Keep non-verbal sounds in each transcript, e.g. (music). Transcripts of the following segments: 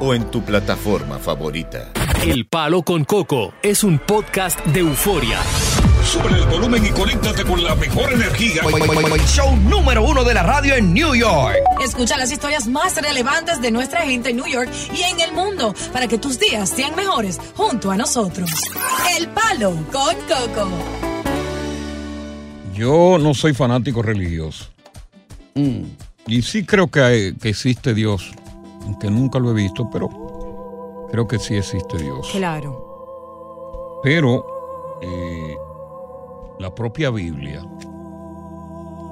o en tu plataforma favorita. El Palo con Coco es un podcast de euforia. Sube el volumen y conéctate con la mejor energía. Show número uno de la radio en New York. Escucha las historias más relevantes de nuestra gente en New York y en el mundo para que tus días sean mejores junto a nosotros. El Palo con Coco. Yo no soy fanático religioso. Y sí creo que, hay- que existe Dios, aunque nunca lo he visto, pero creo que sí existe Dios. Claro. Pero eh, la propia Biblia,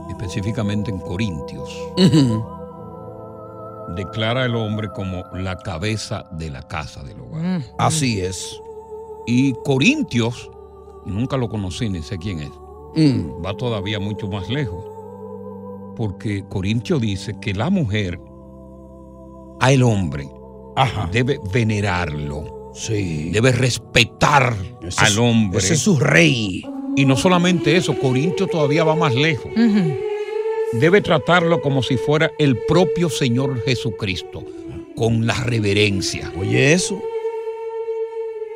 específicamente en Corintios, declara al hombre como la cabeza de la casa del hogar. Así es. Y Corintios, nunca lo conocí ni sé quién es, Mm. va todavía mucho más lejos. Porque Corintio dice que la mujer al hombre debe venerarlo. Debe respetar Ese al es- hombre. ese es su rey. Y no solamente eso, Corintio todavía va más lejos. Debe tratarlo como si fuera el propio Señor Jesucristo, con la reverencia. Oye, eso.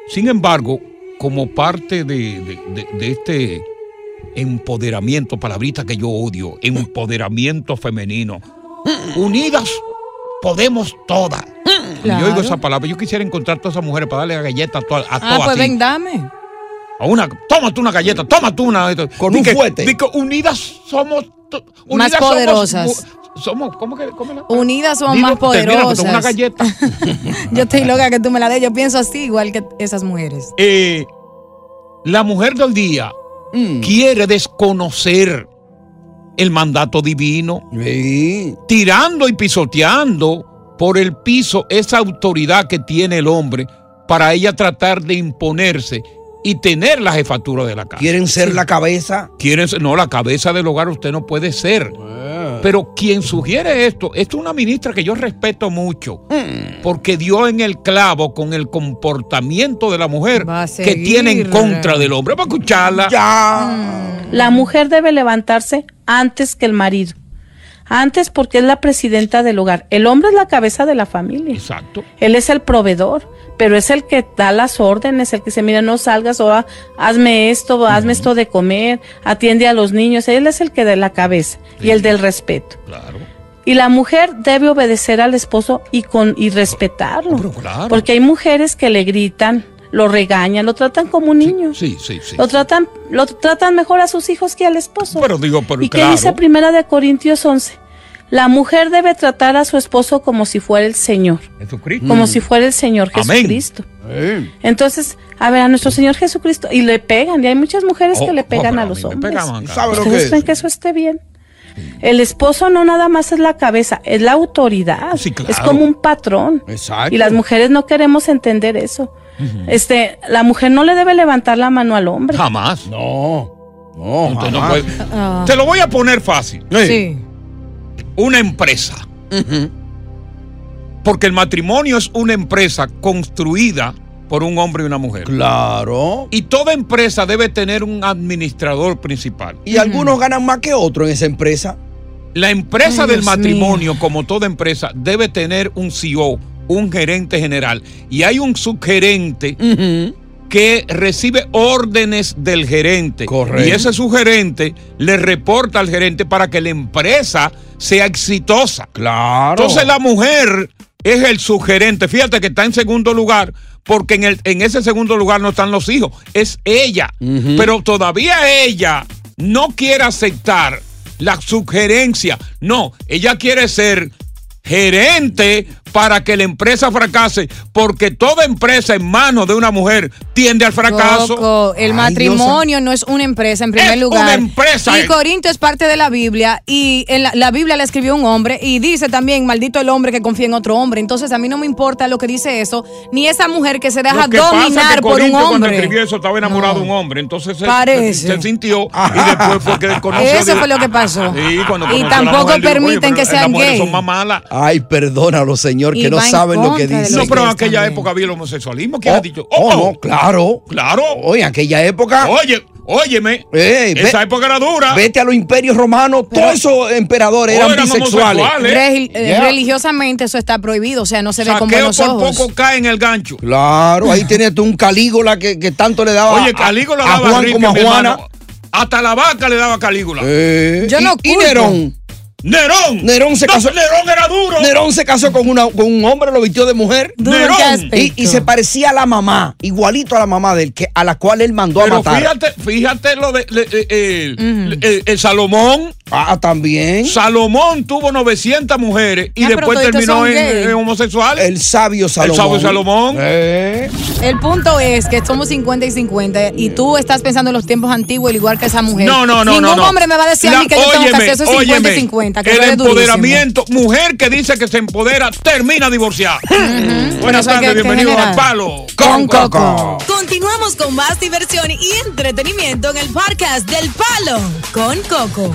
Sin embargo, como parte de, de- de- de este empoderamiento, palabrita que yo odio, (laughs) empoderamiento femenino, unidas podemos todas. Claro. Yo oigo esa palabra, yo quisiera encontrar a todas esas mujeres para darle galletas a todas. A Ah, todas pues así. ven, dame. A una, tómate una galleta, tómate una. Con un que unidas somos. Más unidas somos poderosas. Somos, ¿cómo que? cómo la- Unidas somos más una poderosas. galleta. (laughs) Yo estoy loca que tú me la des. Yo pienso así, igual que esas mujeres. Eh, la mujer del día Mm. quiere desconocer el mandato divino, tirando y pisoteando por el piso esa autoridad que tiene el hombre para ella tratar de imponerse y tener la jefatura de la casa. ¿Quieren ser la cabeza? Quieren ser, no, la cabeza del hogar usted no puede ser. Pero quien sugiere esto, esto es una ministra que yo respeto mucho, Hmm. porque dio en el clavo con el comportamiento de la mujer que tiene en contra del hombre. Vamos a escucharla. La mujer debe levantarse antes que el marido. Antes porque es la presidenta del hogar. El hombre es la cabeza de la familia. Exacto. Él es el proveedor, pero es el que da las órdenes, el que se mira, no salgas o ah, hazme esto, hazme esto de comer, atiende a los niños. Él es el que da la cabeza y el del respeto. Claro. Y la mujer debe obedecer al esposo y con y respetarlo. claro. Porque hay mujeres que le gritan, lo regañan, lo tratan como un niño. Sí, sí, sí. Lo tratan, lo tratan mejor a sus hijos que al esposo. Pero digo, pero ¿Y qué dice Primera de Corintios 11? La mujer debe tratar a su esposo como si fuera el Señor, Jesucristo. como si fuera el Señor Amén. Jesucristo. Entonces, a ver, a nuestro Señor Jesucristo, y le pegan, y hay muchas mujeres Oh, que le oh, pegan a a los hombres. pegaban, ¿Sabe lo ¿Ustedes que creen que eso esté bien? El esposo no nada más es la cabeza, es la autoridad. claro. Es como un patrón. Exacto. Y las mujeres no queremos entender eso. Este, la mujer no le debe levantar la mano al hombre. Jamás. No. No, Usted no jamás. puede-. Te lo voy a poner fácil. Sí. Una empresa. Porque el matrimonio es una empresa construida por un hombre y una mujer. Claro. Y toda empresa debe tener un administrador principal. Y algunos ganan más que otros en esa empresa. La empresa Ay, del Dios matrimonio, como toda empresa, debe tener un CEO, un gerente general. Y hay un subgerente que recibe órdenes del gerente. Correcto. Y ese subgerente le reporta al gerente para que la empresa sea exitosa. Claro. Entonces la mujer es el subgerente. Fíjate que está en segundo lugar porque en, el, en ese segundo lugar no están los hijos, es ella. Pero todavía ella no quiere aceptar la sugerencia. No, ella quiere ser gerente para que la empresa fracase, porque toda empresa en manos de una mujer tiende al fracaso. Coco, el Ay, matrimonio no es una empresa en primer Es lugar. una empresa. Y Corinto es parte de la Biblia y en la, la Biblia la escribió un hombre y dice también, maldito el hombre que confía en otro hombre. Entonces a mí no me importa lo que dice eso, ni esa mujer que se deja Lo que pasa es dominar que por un Corintio cuando hombre. escribió eso estaba enamorado de un hombre, entonces se, Parece. se- se sintió y después fue que conoció. Eso fue lo que pasó. Sí, cuando Y tampoco permiten "Oye, que pero sean las mujeres gay". son más malas. Ay, perdónalo, señor, Y que no saben lo que contra de dice. los No, pero en aquella época había el homosexualismo. ¿Quién ha dicho? Oh, no, claro. Claro. Oye, en aquella época. Oye, óyeme. Ey, ve- esa época era dura. Vete a los imperios romanos, todos esos emperadores Oh, eran eran bisexuales. eh, Yeah. Religiosamente eso está prohibido, o sea, no se ve con Saqueo buenos por ojos. poco cae en el gancho. Claro, ahí tienes tú un Calígula que, que tanto le daba Oye, a- Calígula a, daba Juan rico, como a mi Juana. hermano. Hasta la vaca le daba Calígula. Eh, Yo y- no y, culpo. Nerón. Nerón. Nerón se No, casó. Nerón era duro. Nerón se casó con, una, con un hombre, lo vistió de mujer. Nerón. Y, y se parecía a la mamá, igualito a la mamá del que, a la cual él mandó a Pero matar. fíjate, fíjate lo de le- eh, el, el- el Salomón. Ah, también. Salomón tuvo 900 mujeres y Ah, después terminó en, en homosexual. El sabio Salomón. sabio Salomón. Eh. El punto es que somos 50 y 50 y tú estás pensando en los tiempos antiguos, al igual que esa mujer. No, no, no, Ningún no, no. hombre me va a decir a mí que yo tengo que óyeme, hacer eso 50 óyeme, y 50. Que el durísimo. empoderamiento, mujer que dice que se empodera, termina divorciada. Por Buenas eso hay tardes, bienvenidos al Palo. Con Coco. Continuamos con más diversión y entretenimiento en el podcast del Palo con Coco.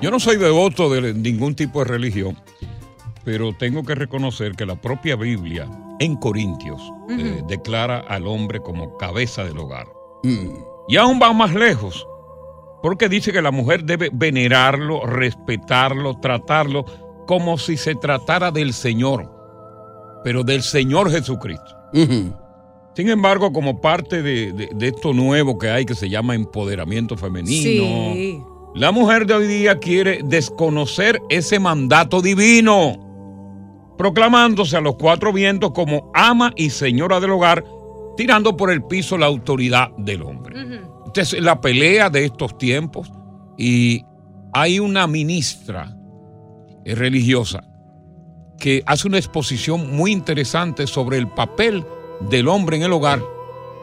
Yo no soy devoto de ningún tipo de religión, pero tengo que reconocer que la propia Biblia en Corintios eh, declara al hombre como cabeza del hogar. Y aún va más lejos, porque dice que la mujer debe venerarlo, respetarlo, tratarlo como si se tratara del Señor, pero del Señor Jesucristo. Sin embargo, como parte de, de- de esto nuevo que hay que se llama empoderamiento femenino, Sí. la mujer de hoy día quiere desconocer ese mandato divino, proclamándose a los cuatro vientos como ama y señora del hogar, tirando por el piso la autoridad del hombre. Esta es la pelea de estos tiempos y hay una ministra religiosa que hace una exposición muy interesante sobre el papel del hombre en el hogar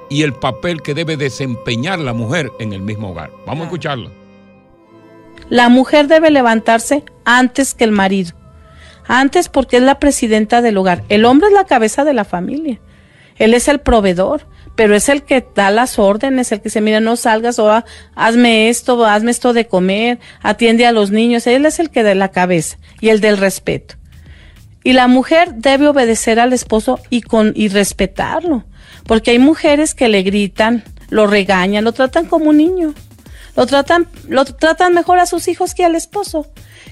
y el papel que debe desempeñar la mujer en el mismo hogar. Vamos a escucharla. La mujer debe levantarse antes que el marido. Antes porque es la presidenta del hogar. El hombre es la cabeza de la familia. Él es el proveedor, pero es el que da las órdenes, el que se mira, no salgas o hazme esto, hazme esto de comer, atiende a los niños. Él es el que da la cabeza y el del respeto. Y la mujer debe obedecer al esposo y con y respetarlo, porque hay mujeres que le gritan, lo regañan, lo tratan como un niño. Lo tratan lo tratan mejor a sus hijos que al esposo.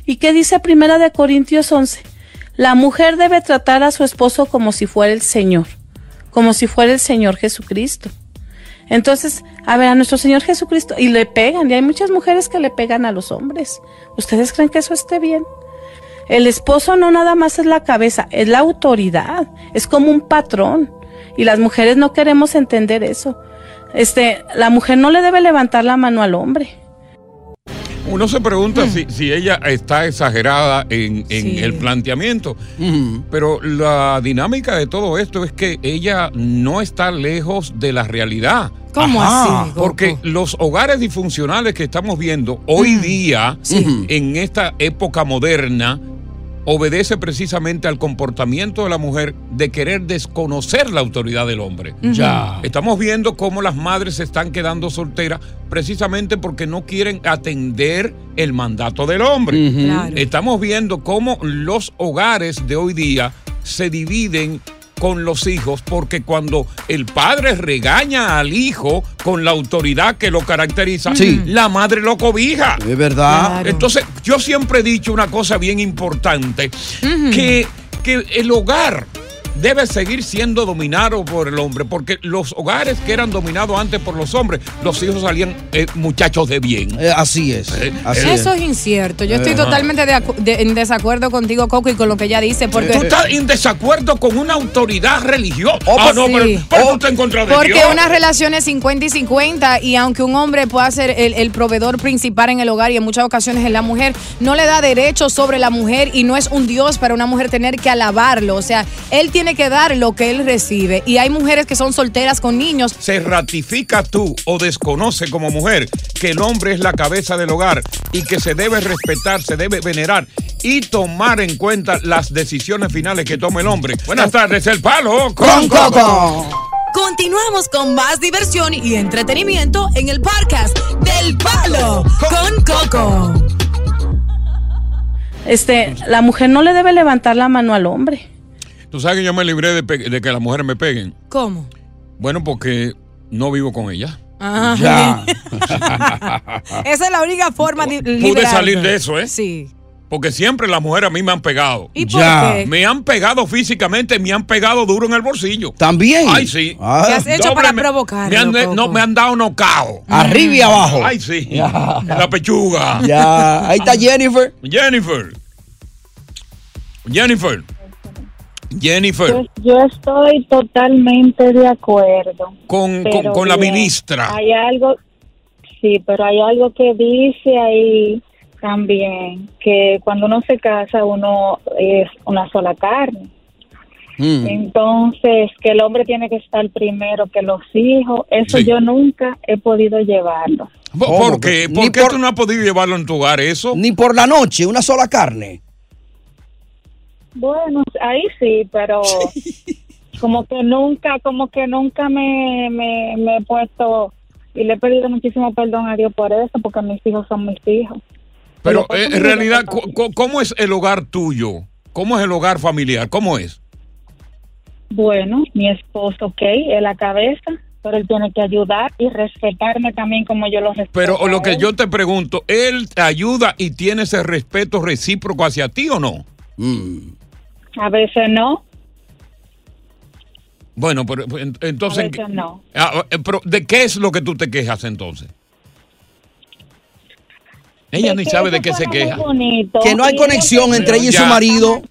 ¿Y qué dice Primera de Corintios 11? La mujer debe tratar a su esposo como si fuera el Señor, como si fuera el Señor Jesucristo. Entonces, a ver, a nuestro Señor Jesucristo, y le pegan, y hay muchas mujeres que le pegan a los hombres. ¿Ustedes creen que eso esté bien? El esposo no nada más es la cabeza, es la autoridad, es como un patrón. Y las mujeres no queremos entender eso. Este, la mujer no le debe levantar la mano al hombre. Uno se pregunta si, si ella está exagerada en, en Sí. el planteamiento, pero la dinámica de todo esto es que ella no está lejos de la realidad. ¿Cómo así? Porque los hogares disfuncionales que estamos viendo hoy día, Sí. en esta época moderna, obedece precisamente al comportamiento de la mujer de querer desconocer la autoridad del hombre. Ya. Estamos viendo cómo las madres se están quedando solteras precisamente porque no quieren atender el mandato del hombre. Claro. Estamos viendo cómo los hogares de hoy día se dividen con los hijos porque cuando el padre regaña al hijo con la autoridad que lo caracteriza, Sí. la madre lo cobija. Es verdad. Entonces, yo siempre he dicho una cosa bien importante, que, que el hogar debe seguir siendo dominado por el hombre, porque los hogares que eran dominados antes por los hombres, los hijos salían eh, muchachos de bien. Eh, así es. Así Eso es incierto. Yo estoy Ajá. totalmente de acu- de- en desacuerdo contigo, Coco, y con lo que ella dice. Porque Tú estás en desacuerdo con una autoridad religiosa. Oh, ah, no, sí. pero, pero tú estás en contra de Porque Dios. una relación es 50 y 50 y aunque un hombre pueda ser el, el proveedor principal en el hogar y en muchas ocasiones es la mujer, no le da derecho sobre la mujer y no es un Dios para una mujer tener que alabarlo. O sea, él tiene que dar lo que él recibe. Y hay mujeres que son solteras con niños. se ratifica tú o desconoce como mujer que el hombre es la cabeza del hogar y que se debe respetar, se debe venerar y tomar en cuenta las decisiones finales que tome el hombre. Buenas tardes, el palo con Coco. Continuamos con más diversión y entretenimiento en el podcast del Palo con Coco. Este, la mujer no le debe levantar la mano al hombre. Tú sabes que yo me libré de, que las mujeres me peguen. ¿Cómo? Bueno, porque no vivo con ellas. Ah, Ya. (laughs) Esa es la única forma de Pude salir de eso, ¿eh? Sí. Porque siempre las mujeres a mí me han pegado. ¿Y por Ya. qué? Me han pegado físicamente, me han pegado duro en el bolsillo. También. Ay, sí. Ah. ¿Qué has hecho para me- provocarlo, Me han, no, me han dado nocao. Arriba y abajo. Ay, sí. Ya. En la pechuga. Ya. Ahí está Jennifer. Jennifer. Jennifer. Jennifer. Pues yo estoy totalmente de acuerdo. Con, con, la ministra. Hay algo, sí, pero hay algo que dice ahí también, que cuando uno se casa uno es una sola carne. Mm. Entonces, que el hombre tiene que estar primero que los hijos, eso Sí. yo nunca he podido llevarlo. ¿Por, por qué? ¿Por qué por- tú no has podido llevarlo en tu hogar eso? Ni por la noche, una sola carne. Bueno, ahí sí, pero (laughs) como que nunca, como que nunca me, me, me he puesto y le he pedido muchísimo perdón a Dios por eso, porque mis hijos son mis hijos. Pero eh, ¿cómo en me realidad, ¿cómo es el hogar tuyo? ¿Cómo es el hogar familiar? ¿Cómo es? Bueno, mi esposo, ok, es la cabeza, pero él tiene que ayudar y respetarme también como yo lo respeto. Pero lo que yo te pregunto, ¿él te ayuda y tiene ese respeto recíproco hacia ti o no? A veces no, Bueno, pero pues, en- a entonces, veces no. ah, eh, pero ¿de qué es lo que tú te quejas entonces? Ella De ni sabe de qué se queja. bonito, Que no hay conexión entre ella y su marido.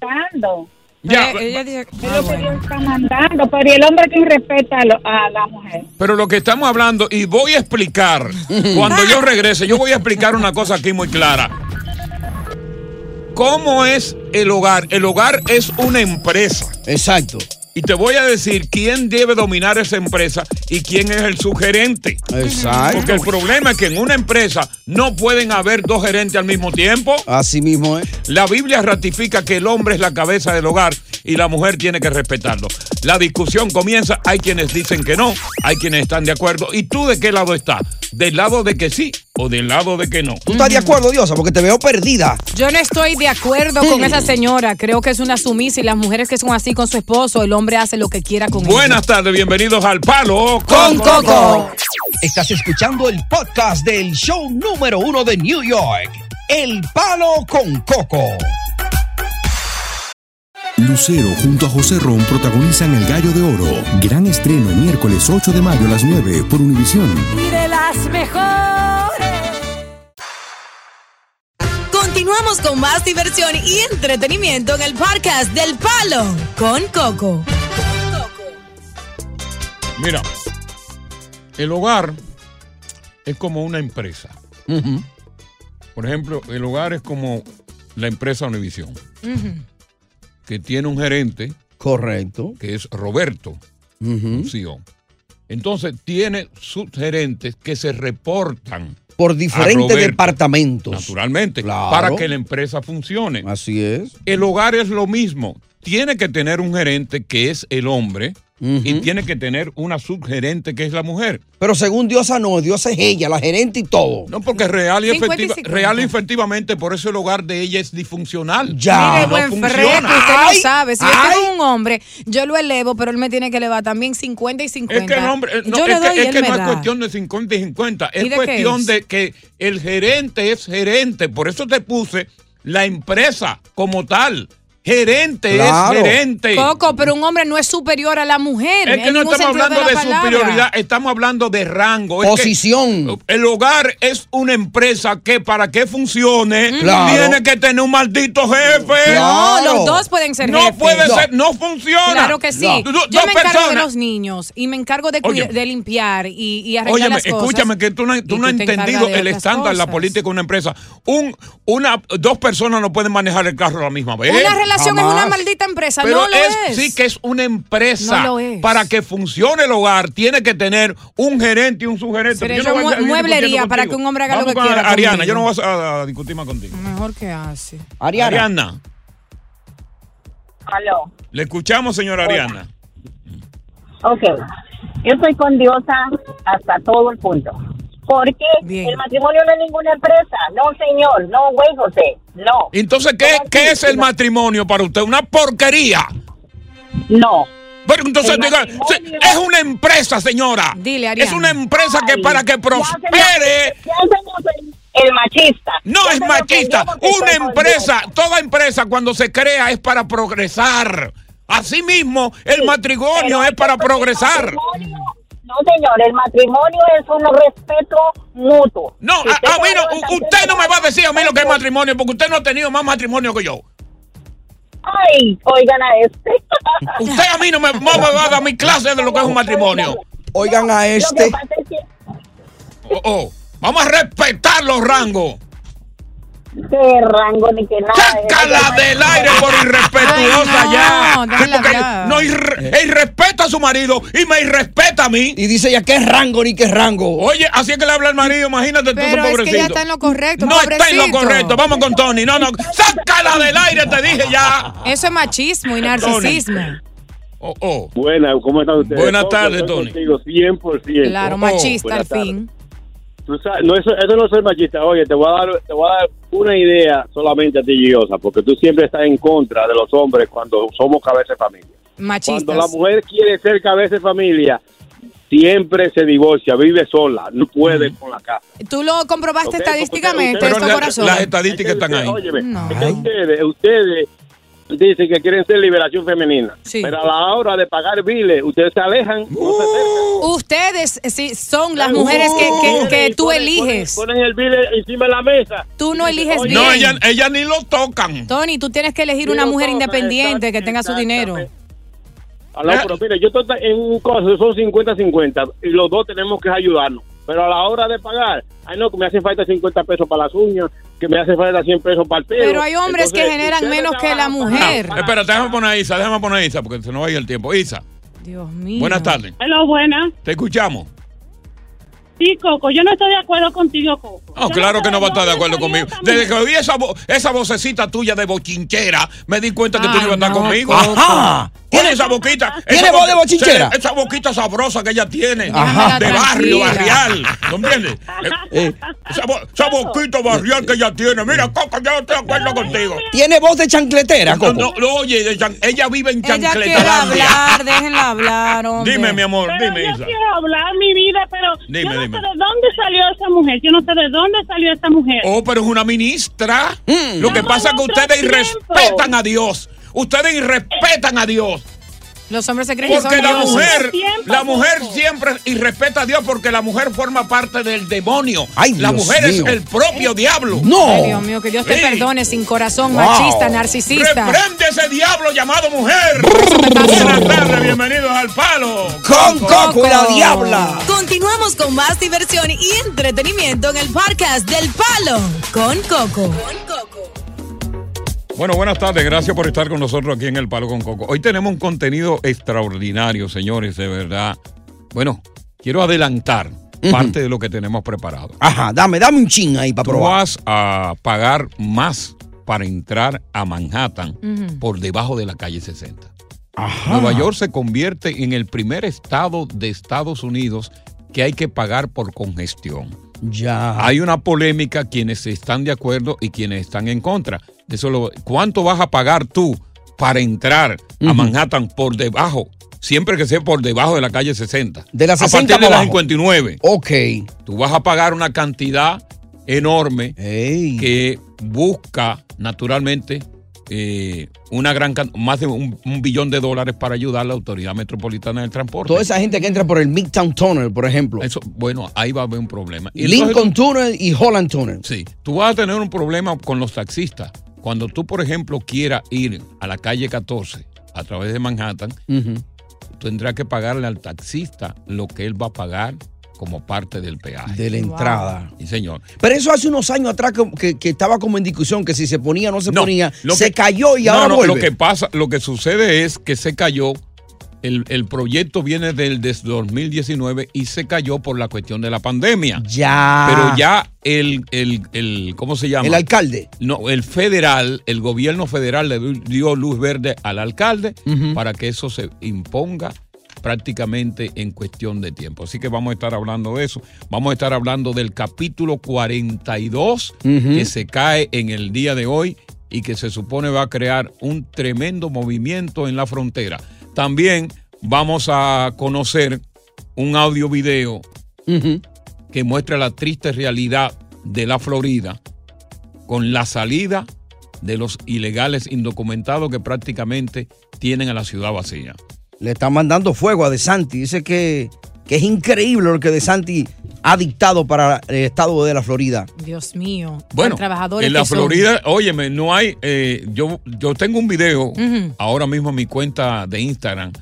Ya, Es lo que Dios está mandando, pero y el hombre que respeta a, lo- a la mujer. Pero lo que estamos hablando, y voy a explicar, cuando yo regrese, yo voy a explicar una cosa aquí muy clara. ¿Cómo es el hogar? El hogar es una empresa. Exacto. Y te voy a decir quién debe dominar esa empresa y quién es el sugerente. Exacto. Porque el problema es que en una empresa no pueden haber dos gerentes al mismo tiempo. Así mismo es. La Biblia ratifica que el hombre es la cabeza del hogar y la mujer tiene que respetarlo. La discusión comienza, hay quienes dicen que no, hay quienes están de acuerdo. ¿Y tú de qué lado estás? ¿Del lado de que sí o del lado de que no? ¿Tú estás de acuerdo, Diosa? Porque te veo perdida. Yo no estoy de acuerdo con esa señora. Creo que es una sumisa y las mujeres que son así con su esposo, el hombre hace lo que quiera con ella. Buenas tardes, bienvenidos al Palo Con Coco. Estás escuchando el podcast del show número uno de New York. El Palo con Coco. Lucero junto a José Ron protagonizan El Gallo de Oro. Gran estreno miércoles 8 de mayo a las 9 por Univisión. Y de las mejores. Continuamos con más diversión y entretenimiento en el podcast del Palo con Coco. Mira, el hogar es como una empresa. Por ejemplo, el hogar es como la empresa Univision, Ujú. Que tiene un gerente. Correcto. Que es Roberto. CEO. Entonces, tiene sus gerentes que se reportan. Por diferentes departamentos. Naturalmente, Claro. para que la empresa funcione. Así es. El hogar es lo mismo. Tiene que tener un gerente que es el hombre y tiene que tener una subgerente que es la mujer. Pero según Diosa no, Diosa es ella, la gerente y todo. No, porque real y, 50 y efectiva- 50. real y efectivamente por eso el hogar de ella es disfuncional. Ya. Mire, no buen funciona. usted Ay, no sabe. Si yo tengo un hombre, yo lo elevo, pero él me tiene que elevar también 50 y 50. Es que el hombre, eh, no, yo es le que, doy es no es cuestión de 50 y 50, ¿Y es de cuestión es? de que el gerente es gerente, por eso te puse la empresa como tal. Gerente Claro. es gerente. Coco, pero un hombre no es superior a la mujer. Es que no estamos hablando de, superioridad, estamos hablando de rango. Es que Posición. el hogar es una empresa que para que funcione Claro. tiene que tener un maldito jefe. No, los dos pueden ser No jefes. puede ser, no funciona. Claro que sí. No. Yo Dos me encargo de los niños y me encargo de, limpiar y, y arreglar Óyeme, las cosas. escúchame que tú no, tú no has entendido el estándar de la cosas. política de una empresa. Un, una, dos personas no pueden manejar el carro a la misma vez. Una relación es Jamás. una maldita empresa, Pero no lo es. sí que es una empresa. No lo es. Para que funcione el hogar, tiene que tener un gerente y un subgerente. Seré Yo yo no voy mueblería para que un hombre haga lo Vamos que con quiera Ariana, conmigo. yo no voy a, a discutir más contigo. Mejor que hace. Ariana. Aló. Le escuchamos, señora Ariana. Ok. Yo estoy con Diosa hasta todo el punto. Porque el matrimonio no es ninguna empresa. No, señor. No, güey, José. No. Entonces, ¿qué, qué es el matrimonio para usted? ¿Una porquería? No. Pero entonces, diga, es una empresa, señora. Dile, Es una empresa que para que ya prospere. Ya hacemos el, el machista. No Ya es se machista. Una empresa, toda empresa cuando se crea es para progresar. Asimismo, el matrimonio es para progresar. No, señor, el matrimonio es un respeto mutuo. No, Si a, usted a mí no, usted no me va a decir a mí lo que es matrimonio, porque usted no ha tenido más matrimonio que yo. Ay, oigan a este. (laughs) Usted a mí no me, no me va a dar mi clase de lo que es un matrimonio. Oigan a este. Oh, oh. Vamos a respetar los rangos. Qué rango ni que nada. Sácala del aire por irrespetuosa Ay, no, ya. Sí, porque no irre- irrespeta a su marido y me irrespeta a mí. Y dice ya que es rango ni que es rango. Oye, así es que le habla el marido, imagínate tú, ese Pero es que pobrecito. ya está en lo correcto, no está en lo pobrecito. correcto. Vamos con Tony. No, no. Sácala del aire, te dije ya. Eso es machismo y narcisismo. Oh, oh. Buenas, ¿cómo están ustedes? Buenas tardes, Tony. Contigo 100%. Claro, Oh, machista al buenas tardes. Tú sabes, no, eso, eso no es ser machista. Oye, te voy, a dar, te voy a dar una idea solamente a ti, Giosa, porque tú siempre estás en contra de los hombres cuando somos cabeza de familia. Machistas. Cuando la mujer quiere ser cabeza de familia, siempre se divorcia, vive sola, no puede con la casa. ¿Tú lo comprobaste estadísticamente, esto, corazón? Las estadísticas están ahí. Óyeme, es que ustedes, ustedes dicen que quieren ser liberación femenina, Sí. pero a la hora de pagar biles, ustedes se alejan, no se acercan. Ustedes eh, sí, son las mujeres que, que- que tú eliges. Ponen el bill encima de la mesa. Tú no eliges bien. No, ella, ella ni lo tocan. Tony, tú tienes que elegir una mujer independiente que tenga su dinero. Aló, pero mire, yo estoy en un caso, son 50-50 y los dos tenemos que ayudarnos. Pero a la hora de pagar, ay no, que me hace falta 50 pesos para las uñas, que me hace falta 100 pesos para el pelo. Pero hay hombres que generan menos que la mujer. Ah, espérate, déjame poner a Isa, déjame poner a Isa, porque se nos va a ir el tiempo. Isa, Dios mío. buenas tardes. Hola, buena. Te escuchamos. Sí, Coco, yo no estoy de acuerdo contigo, Coco. No, claro que no va a estar de acuerdo conmigo. Desde que oí esa, vo- esa vocecita tuya de bochinchera, me di cuenta que tú no ibas a estar conmigo. Ajá. Oye, esa boquita. ¿Tiene voz de bochinchera? Esa boquita sabrosa que ella tiene. Ajá. De barrio, barrial. ¿No entiendes? Eh, esa, bo- esa boquita barrial que ella tiene. Mira, Coco, yo no estoy de acuerdo contigo. Tiene voz de chancletera, No, Coco. no, no, oye, ella vive en Ella quiere Chancletalandia. hablar, déjenla hablar, hombre. Dime, mi amor, Pero dime, yo Isa. quiero hablar mi vida, pero Dime, yo no dime. sé de dónde salió esa mujer. Yo no sé de dónde salió esa mujer. Oh, pero es una ministra. Lo que pasa es que ustedes irrespetan a Dios. Ustedes irrespetan a Dios. Los hombres se creen que son Porque la dioses. mujer, la mujer siempre irrespeta a Dios porque la mujer forma parte del demonio. la Dios mujer mío. es el propio diablo. Ay, Dios mío, que Dios te Sí. perdone sin corazón, Wow. machista, narcisista. Reprende ese diablo llamado mujer. Buenas tardes, bienvenidos al palo. Con Coco la diabla. Continuamos con más diversión y entretenimiento en el podcast del Palo con Coco. Bueno, buenas tardes. Gracias por estar con nosotros aquí en El Palo con Coco. Hoy tenemos un contenido extraordinario, señores, de verdad. Bueno, quiero adelantar parte de lo que tenemos preparado. Ajá, dame, dame un chin ahí para Tú probar. vas a pagar más para entrar a Manhattan por debajo de la calle 60. Ajá. Nueva York se convierte en el primer estado de Estados Unidos que hay que pagar por congestión. Ya. Hay una polémica quienes están de acuerdo y quienes están en contra. Eso lo- ¿Cuánto vas a pagar tú para entrar a. Manhattan por debajo? Siempre que sea por debajo de la calle 60. De la 60 A partir de la abajo. 59. Ok. Tú vas a pagar una cantidad enorme que busca naturalmente eh, una gran más de un, un billón de dólares para ayudar a la autoridad metropolitana del transporte. Toda esa gente que entra por el Midtown Tunnel, por ejemplo. Eso, bueno, ahí va a haber un problema. Y Lincoln entonces- Tunnel y Holland Tunnel. Sí, tú vas a tener un problema con los taxistas. Cuando tú, por ejemplo, quieras ir a la calle 14 a través de Manhattan, Ujú. tendrás que pagarle al taxista lo que él va a pagar como parte del peaje. De la entrada. Sí, señor. Pero eso hace unos años atrás que, que- que estaba como en discusión, que si se ponía o no se No, ponía, lo se que- cayó y No, ahora no, vuelve. Lo que pasa, lo que sucede es que se cayó. El, el proyecto viene del desde 2019 y se cayó por la cuestión de la pandemia. Ya. Pero ya el, el, el ¿cómo se llama? El alcalde. No, el federal, el gobierno federal le dio luz verde al alcalde para que eso se imponga prácticamente en cuestión de tiempo. Así que vamos a estar hablando de eso. Vamos a estar hablando del capítulo 42 Ujú. que se cae en el día de hoy y que se supone va a crear un tremendo movimiento en la frontera. También vamos a conocer un audio video que muestra la triste realidad de la Florida con la salida de los ilegales indocumentados que prácticamente tienen a la ciudad vacía. Le están mandando fuego a De Santi. Dice que, que es increíble lo que De Santi ha dictado para el estado de la Florida. Dios mío. Bueno, trabajadores en la que son. Florida, óyeme, no hay, eh, yo, yo tengo un video ahora mismo en mi cuenta de Instagram,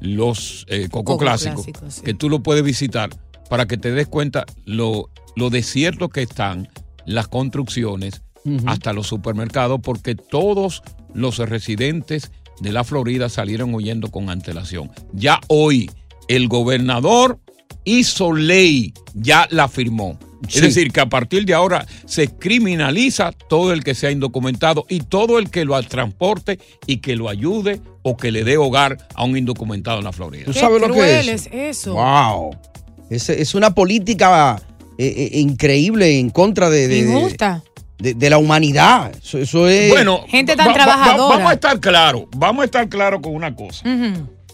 los eh, Coco, Coco Clásicos, sí. que tú lo puedes visitar para que te des cuenta lo, lo desierto que están las construcciones hasta los supermercados, porque todos los residentes de la Florida salieron huyendo con antelación. Ya hoy el gobernador hizo ley, ya la firmó. Sí. Es decir, que a partir de ahora se criminaliza todo el que sea indocumentado y todo el que lo transporte y que lo ayude o que le dé hogar a un indocumentado en la Florida. ¿Tú sabes lo que cruel es? es eso. Wow. Es, es una política eh, eh, increíble en contra de, de- de- Injusta. de- de la humanidad. Eso, eso es. Bueno, Gente tan va- va- va- trabajadora. vamos a estar claros, vamos a estar claros con una cosa.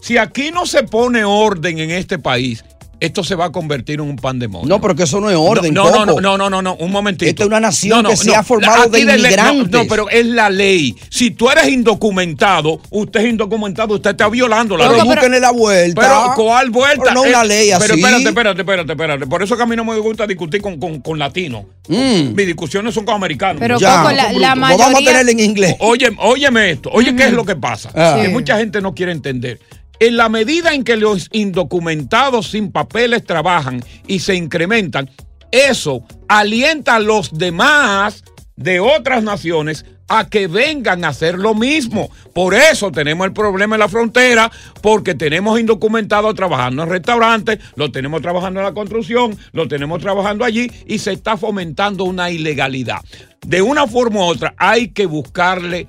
Si aquí no se pone orden en este país, esto se va a convertir en un pandemonio. No, pero que eso no es orden. No, no, no, no, no, no, no, un momentito. Esta es una nación No, no, que se no. ha formado de inmigrantes. No, pero es la ley. Si tú eres indocumentado, usted es indocumentado, usted está violando la Pero ley. búsquenle la vuelta. Pero, ¿cuál vuelta? Pero no una Eh, ley Pero así. espérate, espérate, espérate, espérate. Por eso que a mí no me gusta discutir con, con, con latinos. Mis discusiones son con americanos. Mm. Pero, Ya. Coco, la- la. Pues vamos a mayoría- tenerla en inglés. Oye, óyeme esto. Oye, ¿qué es lo que pasa? Ah. Que mucha gente no quiere entender. En la medida en que los indocumentados sin papeles trabajan y se incrementan, eso alienta a los demás de otras naciones a que vengan a hacer lo mismo. Por eso tenemos el problema en la frontera, porque tenemos indocumentados trabajando en restaurantes, lo tenemos trabajando en la construcción, lo tenemos trabajando allí y se está fomentando una ilegalidad. De una forma u otra hay que buscarle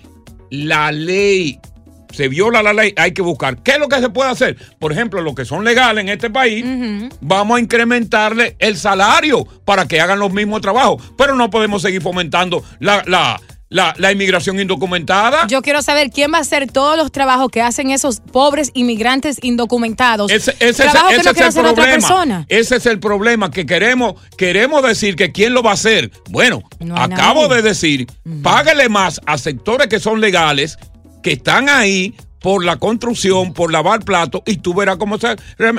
la ley. Se viola la ley, hay que buscar. ¿Qué es lo que se puede hacer? Por ejemplo, los que son legales en este país, vamos a incrementarle el salario para que hagan los mismos trabajos. Pero no podemos seguir fomentando la, la, la, la inmigración indocumentada. Yo quiero saber quién va a hacer todos los trabajos que hacen esos pobres inmigrantes indocumentados. Ese, ese que ese no es el hacer otra problema. persona. Ese es el problema que queremos, queremos decir que quién lo va a hacer. Bueno, No acabo nadie. de decir, págale más a sectores que son legales, que están ahí por la construcción, por lavar platos, y tú verás cómo se.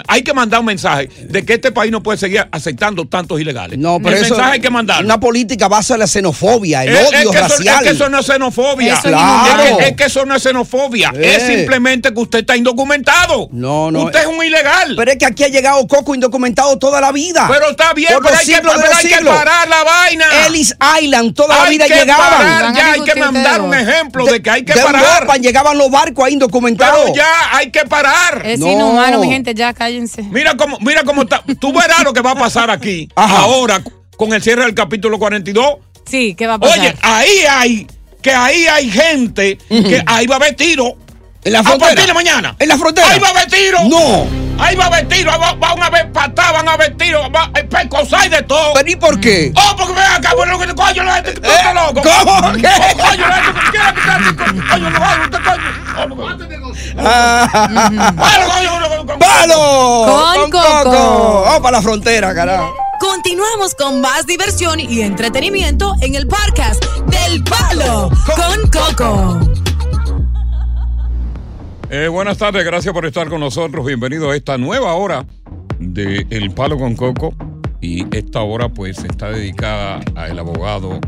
Hay que mandar un mensaje de que este país no puede seguir aceptando tantos ilegales. No, pero el eso, mensaje hay que mandarlo. Una política base a la xenofobia, el Es- odio es que eso- racial. es que eso no es xenofobia. Eso es Claro. Es, que, es que eso no es xenofobia. Eh. Es simplemente que usted está indocumentado. No, no. Usted es un ilegal. Pero es que aquí ha llegado Coco indocumentado toda la vida. Pero está bien, Por pero hay, que, pero hay parar la vaina. Ellis Island, toda la Hay vida que llegaban. parar, ya hay que mandar un ejemplo de, que hay que de parar. Europa llegaban los barcos ahí indocumentados. Pero ya hay que parar. Es inhumano, mi gente, ya cállense. Mira cómo, mira cómo está. (laughs) Tú verás lo que va a pasar aquí. Ahora, con el cierre del capítulo 42. Sí, ¿qué va a pasar? Oye, ahí hay, que ahí hay gente que ahí va a haber tiro. ¿En la A frontera? partir de mañana. ¿En la frontera? Ahí va a haber tiro. No. Ahí va a haber tiro. va- Van a haber patadas, van a haber tiro. Va, eh, pecosas y de todo. ¿Pero y por qué? Oh, porque ven acá, bueno, que coño, la gente que está loco. ¿cómo? ¿Qué? Oh, Coño, la gente que quiere quitar- coño, no va, usted coño. Oh, porque- Palo, coño, coño, coño. ¡Palo! Con Coco. Vamos para la frontera, carajo. Continuamos con más diversión y entretenimiento en el podcast del Palo con Coco. Eh, buenas tardes, gracias por estar con nosotros. Bienvenido a esta nueva hora de El Palo con Coco. Y esta hora, pues, está dedicada al abogado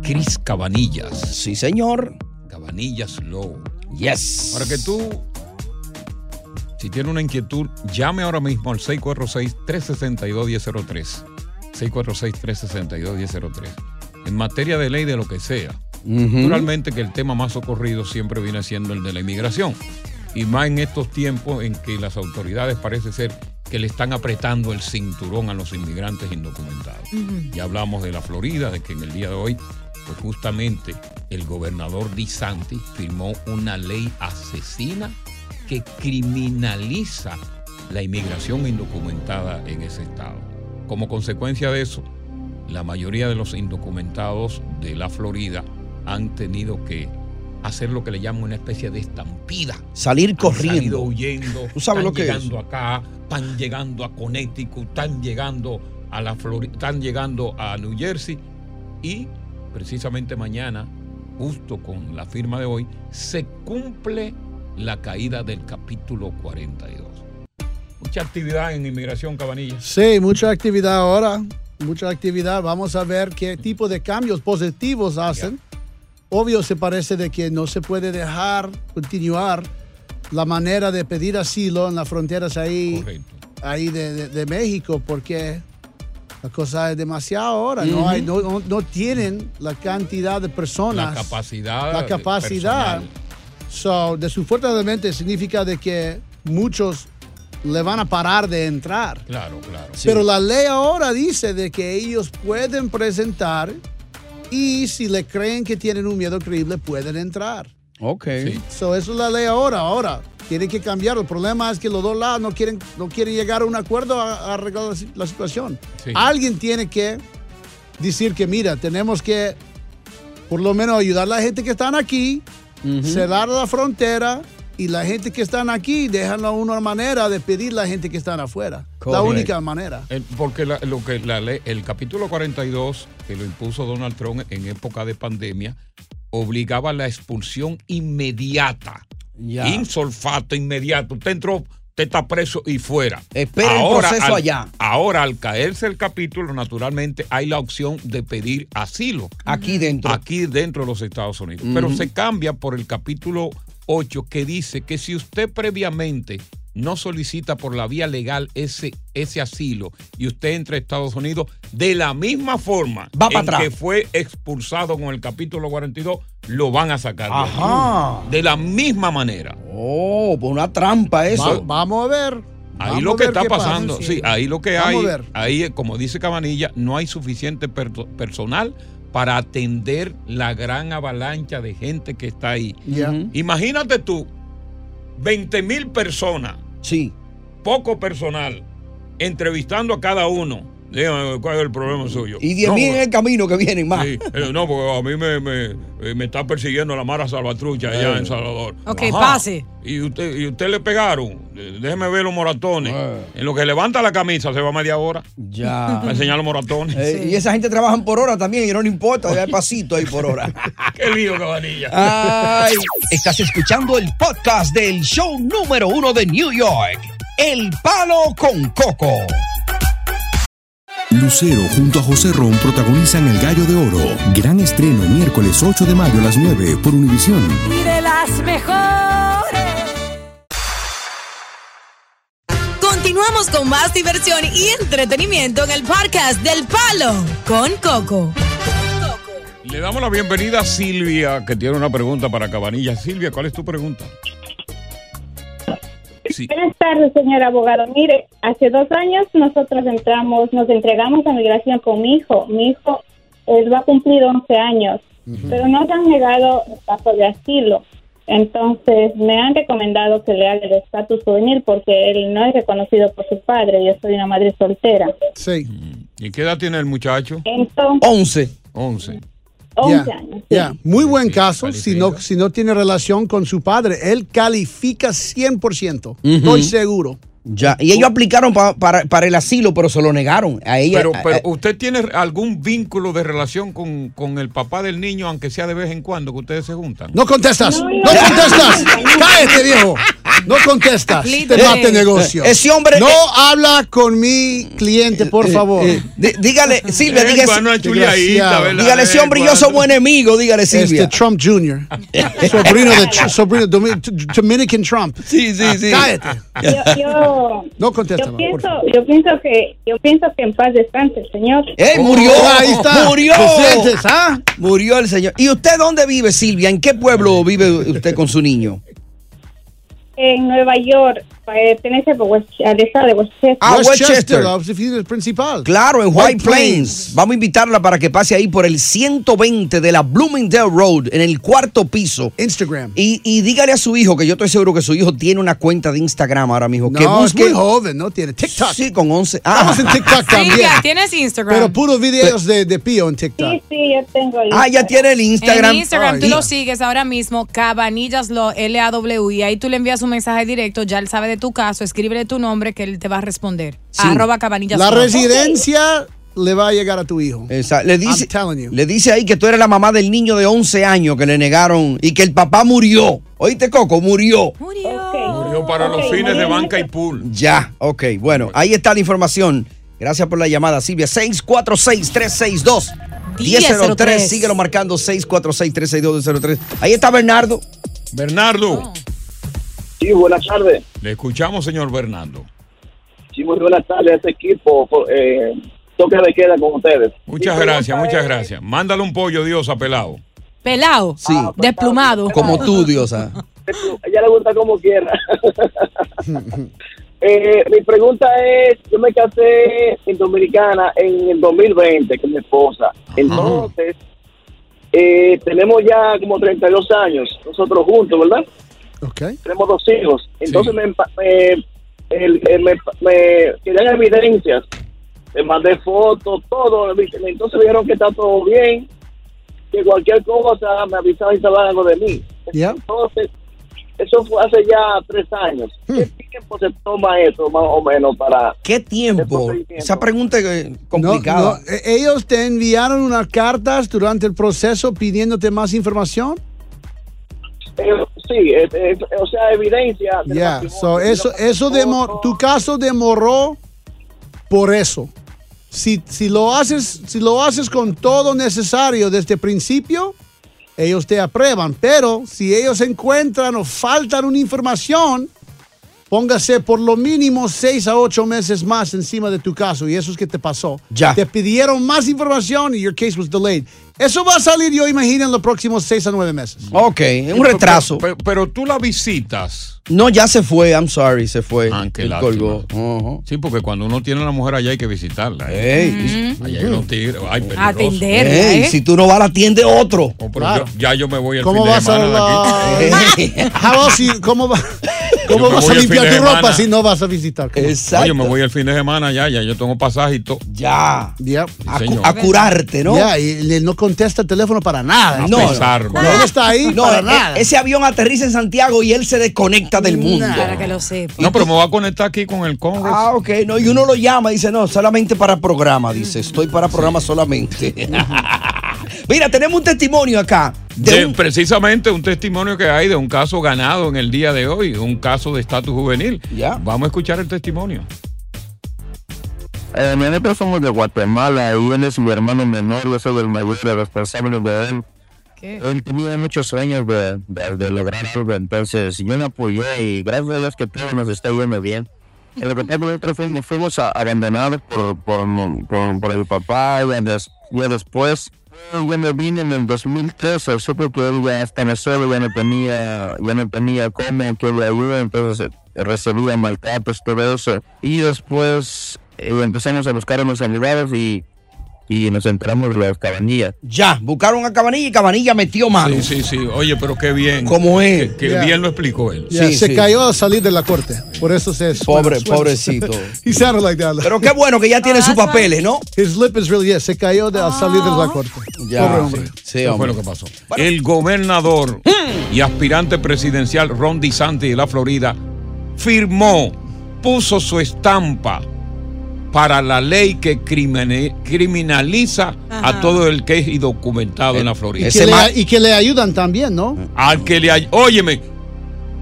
Cris Cabanillas. Sí, señor. Cabanillas Low. Yes. Para que tú, si tienes una inquietud, llame ahora mismo al 646-362-1003. 646-362-1003. En materia de ley de lo que sea. Naturalmente que el tema más ocurrido siempre viene siendo el de la inmigración. Y más en estos tiempos en que las autoridades parece ser que le están apretando el cinturón a los inmigrantes indocumentados. Ya hablamos de la Florida, de que en el día de hoy, pues justamente el gobernador DeSantis firmó una ley asesina que criminaliza la inmigración indocumentada en ese estado. Como consecuencia de eso, la mayoría de los indocumentados de la Florida han tenido que hacer lo que le llaman una especie de estampida. Salir Han corriendo. salido huyendo. ¿Tú sabes están lo que es? llegando acá, están llegando a Connecticut, están llegando a la están llegando a New Jersey y precisamente mañana, justo con la firma de hoy, se cumple la caída del capítulo 42. Mucha actividad en inmigración, Cabanilla. Sí, mucha actividad ahora, mucha actividad. Vamos a ver qué tipo de cambios positivos hacen. Obvio se parece de que no se puede dejar continuar la manera de pedir asilo en las fronteras ahí, ahí de, de- de México porque la cosa es demasiado ahora. no, hay, no, no- no tienen la cantidad de personas. La capacidad. La capacidad. personal. So, desafortunadamente significa de que muchos le van a parar de entrar. Claro, claro. Pero la ley ahora dice de que ellos pueden presentar y si le creen que tienen un miedo creíble pueden entrar. Ok. So, eso es la ley ahora. Ahora, tiene que cambiar. El problema es que los dos lados no quieren, no quieren llegar a un acuerdo a, a arreglar la situación. Sí. Alguien tiene que decir que, mira, tenemos que por lo menos ayudar a la gente que están aquí, cerrar la frontera y la gente que están aquí, déjanlo una manera de pedir a la gente que están afuera. La única manera. El- porque la- lo que la ley, el capítulo 42, que lo impuso Donald Trump en época de pandemia, obligaba a la expulsión inmediata. Ya. Insolfato, inmediato. Usted entró, usted está preso y fuera. Espera el proceso al- allá. Ahora, al caerse el capítulo, naturalmente hay la opción de pedir asilo. Aquí dentro. Aquí dentro de los Estados Unidos. Pero se cambia por el capítulo 8 que dice que si usted previamente no solicita por la vía legal ese, ese asilo y usted entra a Estados Unidos, de la misma forma Va en atrás. que fue expulsado con el capítulo 42, lo van a sacar. de allí. Ajá. De la misma manera. Oh, pues una trampa eso. Va- vamos a ver. Ahí Vamos lo que está pasa. pasando, sí, ahí lo que hay, Vamos a ver. ahí como dice Cabanilla, no hay suficiente perso- personal para atender la gran avalancha de gente que está ahí. Ya. Ujú. Imagínate tú, 20 mil personas, sí. poco personal, entrevistando a cada uno, Dígame, ¿cuál es el problema suyo? Y 10 No, mil en el camino que vienen más. Sí, eh, no, porque a mí me, me, eh, me está persiguiendo la Mara Salvatrucha allá Eh. en Salvador. Ok, pase. Y usted, y usted le pegaron. Déjeme ver los moratones. Eh. En lo que levanta la camisa se va media hora. Ya. Me enseñar los moratones. Eh, Y esa gente trabaja por hora también y no le importa, ya hay pasito ahí por hora. (laughs) Qué lío, cabanilla. Ay. Estás escuchando el podcast del show número uno de New York, El Palo con Coco. Lucero junto a José Ron protagonizan El Gallo de Oro. Gran estreno miércoles 8 de mayo a las 9 por Univisión. Y de las mejores. Continuamos con más diversión y entretenimiento en el podcast del Palo con Coco. Le damos la bienvenida a Silvia, que tiene una pregunta para Cabanilla. Silvia, ¿cuál es tu pregunta? Sí. Buenas tardes, señor abogado. Mire, hace dos años nosotros entramos, nos entregamos a migración con mi hijo. Mi hijo él va a cumplir 11 años, pero nos han negado el paso de asilo. Entonces me han recomendado que le haga el estatus juvenil porque él no es reconocido por su padre. Yo soy una madre soltera. Sí. ¿Y qué edad tiene el muchacho? Entonces, 11. 11. 11 Ya, años. ya. Muy buen caso. Si no, si no tiene relación con su padre, él califica 100%. Estoy seguro. Ya. Y ellos aplicaron pa- para, para el asilo, pero se lo negaron. A ella. Pero, pero a- ¿usted tiene algún vínculo de relación con, con el papá del niño, aunque sea de vez en cuando que ustedes se juntan? No contestas. No, contestas. (laughs) Cállate, viejo. No contestas. Te Eh, mate negocio. eh, ese hombre- No eh, habla con mi cliente, por favor. Dí- dígale, (laughs) Silvia, Eh, dígale. Dígale, ese Eh, hombre y yo somos enemigos, dígale, Silvia. Este Trump Jr. (laughs) sobrino de sobrino Dominican Trump. Sí, sí, sí. Cállate. Yo, yo, No contesta, yo pienso, yo pienso que, yo pienso que en paz descanse el señor. ¡Ey, murió! Oh, ahí está. ¡Murió! ¿Te sientes, ah? Murió el señor. ¿Y usted dónde vive, Silvia? ¿En qué pueblo vive usted con su niño? En Nueva York, pertenece por West- al estado de Westchester. Ah, Westchester. la oficina principal. Claro, en White Plains. Vamos a invitarla para que pase ahí por el 120 de la Bloomingdale Road, en el cuarto piso. Instagram. Y, y dígale a su hijo, que yo estoy seguro que su hijo tiene una cuenta de Instagram ahora mismo. que No, es busque. muy joven, ¿no? Tiene TikTok. Sí, con 11. Estamos en TikTok (laughs) también. Silvia, ¿tienes Instagram? Pero puros videos de, de Pío en TikTok. Sí, sí, yo tengo el Ah, ya tiene el Instagram. En Instagram tú Ay. lo sigues ahora mismo, Cabanillas lo L-A-W, y ahí tú le envías un mensaje directo, ya él sabe de tu caso, escríbele tu nombre que él te va a responder. Sí. Arroba Cabanillas La residencia le va a llegar a tu hijo. Esa- le, dice, le dice ahí que tú eres la mamá del niño de 11 años que le negaron y que el papá murió. Oíste, Coco, murió. Murió para los fines de banca y pool. Ya, ok. Bueno, ahí está la información. Gracias por la llamada, Silvia. 646-362. 1003. Síguelo marcando 646-362-1003. Ahí está Bernardo. Bernardo. Sí, buenas tardes. Le escuchamos, señor Bernardo. Sí, muy buenas tardes a este equipo. Eh, toque de queda con ustedes. Muchas gracias, muchas es- gracias. Mándale un pollo, Dios, a pelado. Pelado. Sí. Desplumado. Como tú, Diosa. A (laughs) ella le gusta como quiera. (laughs) Eh, mi pregunta es, yo me casé en Dominicana en el 2020 con mi esposa. Entonces, eh, tenemos ya como 32 años, nosotros juntos, ¿verdad? Tenemos dos hijos. Entonces me, empa- me, el- el- me, me querían evidencias. Le mandé fotos, todo. Entonces me dijeron que está todo bien, que cualquier cosa me avisaban y sabían algo de mí. Ya. Entonces, eso fue hace ya tres años. ¿Qué tiempo se toma eso, más o menos, para... ¿Qué tiempo? Esa pregunta es No, complicada. no, e- ¿Ellos te enviaron unas cartas durante el proceso pidiéndote más información? Sí, eh, o sea, evidencia. Ya, matrimonio. so eso, eso demor- tu caso demoró por eso. Si, si, lo haces, si lo haces con todo necesario desde el principio, ellos te aprueban. Pero si ellos encuentran o faltan una información, póngase por lo mínimo seis a ocho meses más encima de tu caso. Y eso es que te pasó. Ya. Te pidieron más información y your case was delayed. Eso va a salir, yo imagino, en los próximos seis a nueve meses. Ok, un retraso. Pero, pero tú la visitas. No, ya se fue, I'm sorry, se fue. Ah, qué Él lástima. colgó. Sí, porque cuando uno tiene a la mujer allá hay que visitarla. ¿eh? Ey. Allá hay unos tigres. Ay, peligroso. Atenderla, Ey, ¿eh? si tú no vas, la atiende otro. Oh, pero Claro. yo- ya yo me voy el ¿Cómo fin de vas a semana de aquí. la... (laughs) How else you- ¿Cómo va? ¿Cómo vas a limpiar tu ropa semana. si no vas a visitar? Oye, me voy el fin de semana ya, ya yo tengo pasaje y todo. Ya. Ya. A, cu- a curarte, ¿no? Ya, y él no contesta el teléfono para nada. No, pesar, Cuando él está ahí, No, para e- nada. ese avión aterriza en Santiago y él se desconecta del mundo. Para que lo sepa. No, pero me voy a conectar aquí con el Congress. Ah, ok. No, y uno lo llama y dice, no, solamente para programa. Dice, estoy para programa solamente. (laughs) Mira, tenemos un testimonio acá. De De- un- Precisamente un testimonio que hay de un caso ganado en el día de hoy, un caso de estatus juvenil. Vamos a escuchar el testimonio. Eh, nosotros somos de Guatemala, él es mi hermano menor, yo soy el mayor responsable de él. Él tenía muchos sueños de, de, de lograr algo, entonces yo le apoyé y gracias a Dios que todo nos está yendo bien. El repente nosotros fuimos, fuimos a- abandonados por, por, por, por el papá y después, cuando vine en el 2013, supe que él estaba solo, ya no tenía, ya no tenía cómo que le ayuda, entonces eh, recibía maltratos, todo eso. Y después eh, empezamos a buscar unos aliados y, y nos entramos en las cabanillas. Ya, buscaron a Cabanilla y Cabanilla metió mano. Sí, sí, sí. Oye, pero qué bien. ¿Cómo es? Ya. bien lo explicó él. Ya, se cayó al salir de la corte. Por eso se Pobre- suena- suena- pobrecito. He sounded like that. Pero qué bueno que ya tiene sus papeles, ¿no? His lip is really, yeah, se cayó de, al salir de la corte. Ya, Pobre hombre. sí, Eso fue lo que pasó. El gobernador y aspirante presidencial Ron DeSantis de la Florida firmó, puso su estampa para la ley que criminaliza a todo el que es indocumentado en la Florida. Y que, le, y que le ayudan también, ¿no? Al que le Óyeme,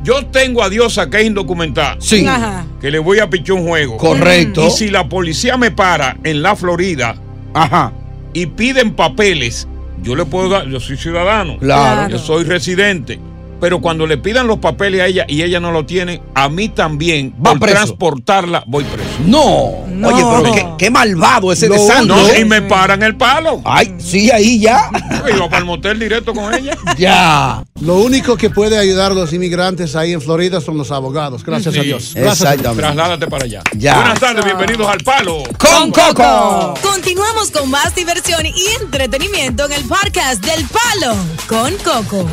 yo tengo a Diosa que es indocumentada. Sí. Ajá. Que le voy a pichar un juego. Correcto. Y si la policía me para en la Florida Ajá. y piden papeles, yo le puedo dar, yo soy ciudadano. Claro. Yo soy residente. Pero cuando le pidan los papeles a ella y ella no lo tiene, a mí también, Va por preso. transportarla, voy preso. No. Oye, pero qué, qué malvado ese de Santos. No, y me paran el palo. Ay, sí, ahí ya. (laughs) Iba para el motel directo con ella. Ya. Lo único que puede ayudar a los inmigrantes ahí en Florida son los abogados. Gracias a. Dios. Gracias Dios. Trasládate para allá. Ya. Buenas tardes, bienvenidos al Palo. Con Coco. Continuamos con más diversión y entretenimiento en el podcast del Palo con Coco.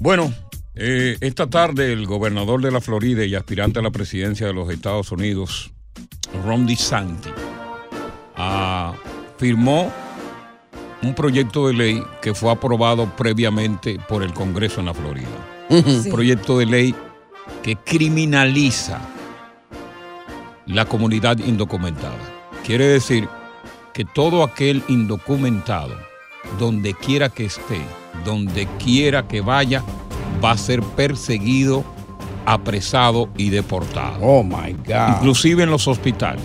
Bueno, eh, esta tarde el gobernador de la Florida y aspirante a la presidencia de los Estados Unidos, Ron DeSantis, ah, firmó un proyecto de ley que fue aprobado previamente por el Congreso en la Florida. Un Sí. proyecto de ley que criminaliza la comunidad indocumentada. Quiere decir que todo aquel indocumentado, donde quiera que esté, donde quiera que vaya, va a ser perseguido, apresado y deportado. Oh my God. Inclusive en los hospitales,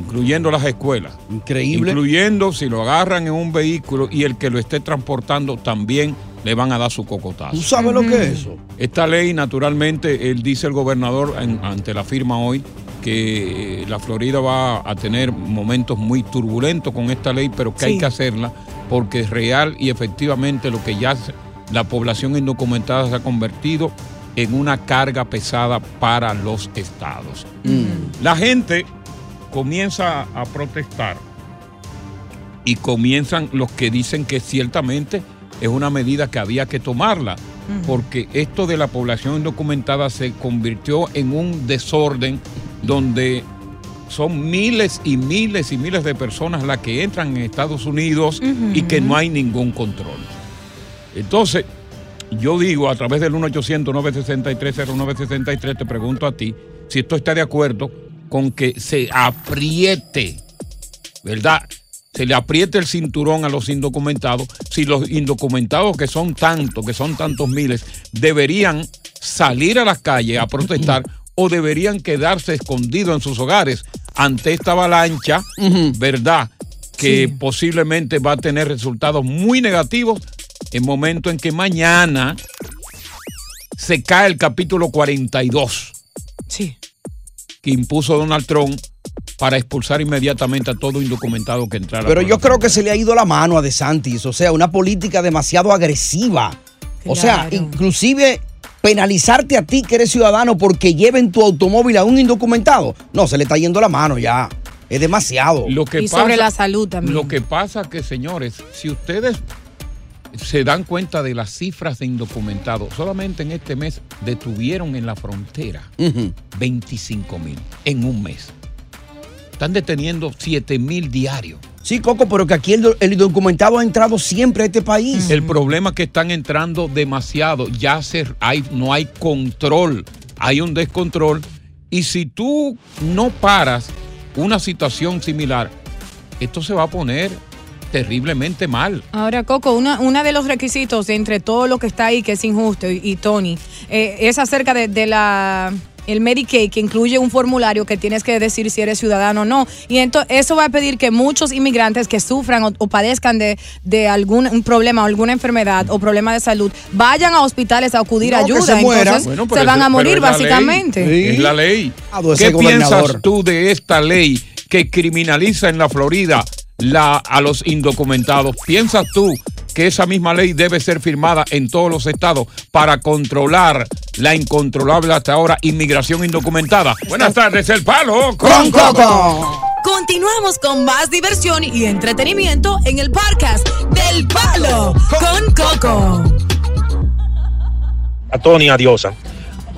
incluyendo las escuelas. Increíble. Incluyendo si lo agarran en un vehículo y el que lo esté transportando también le van a dar su cocotazo. ¿Tú sabes lo que es eso? Esta ley, naturalmente, él dice el gobernador en- ante la firma hoy que eh, la Florida va a tener momentos muy turbulentos con esta ley, pero que hay que hacerla porque es real y efectivamente lo que ya la población indocumentada se ha convertido en una carga pesada para los estados. La gente comienza a protestar y comienzan los que dicen que ciertamente es una medida que había que tomarla, porque esto de la población indocumentada se convirtió en un desorden donde son miles y miles y miles de personas las que entran en Estados Unidos y que no hay ningún control. Entonces, yo digo a través del 1-800-963-0963, te pregunto a ti si esto está de acuerdo con que se apriete, ¿verdad? Se le apriete el cinturón a los indocumentados. Si los indocumentados, que son tantos, que son tantos miles, deberían salir a las calles a protestar o deberían quedarse escondidos en sus hogares ante esta avalancha, ¿verdad? Que posiblemente va a tener resultados muy negativos en momento en que mañana se cae el capítulo 42 Sí. que impuso Donald Trump para expulsar inmediatamente a todo indocumentado que entrara. Pero yo creo que se le ha ido la mano a DeSantis, o sea, una política demasiado agresiva. O sea, inclusive penalizarte a ti que eres ciudadano porque lleven tu automóvil a un indocumentado. No, se le está yendo la mano ya. Es demasiado. Lo que Y sobre la salud también. Lo que pasa que, señores, si ustedes se dan cuenta de las cifras de indocumentados. Solamente en este mes detuvieron en la frontera 25 mil en un mes. Están deteniendo 7 mil diarios. Sí, Coco, pero que aquí el, el indocumentado ha entrado siempre a este país. El problema es que están entrando demasiado. Ya se, hay, no hay control. Hay un descontrol. Y si tú no paras una situación similar, esto se va a poner terriblemente mal. Ahora, Coco, una, una de los requisitos de entre todo lo que está ahí, que es injusto, y, y Tony, eh, es acerca de, de la el Medicaid, que incluye un formulario que tienes que decir si eres ciudadano o no. Y entonces eso va a pedir que muchos inmigrantes que sufran o, o padezcan de, de algún un problema o alguna enfermedad o problema de salud vayan a hospitales a acudir a No, ayuda. se. Entonces Bueno, se van a morir es la ley. básicamente. Es la ley. Ah, pues ¿Qué piensas tú de esta ley que criminaliza en la Florida la, a los indocumentados? ¿Piensas tú que esa misma ley debe ser firmada en todos los estados para controlar la incontrolable hasta ahora inmigración indocumentada? Buenas tardes, el palo con Coco. Continuamos con más diversión y entretenimiento en el podcast del Palo con Coco. a Tony, a Diosa.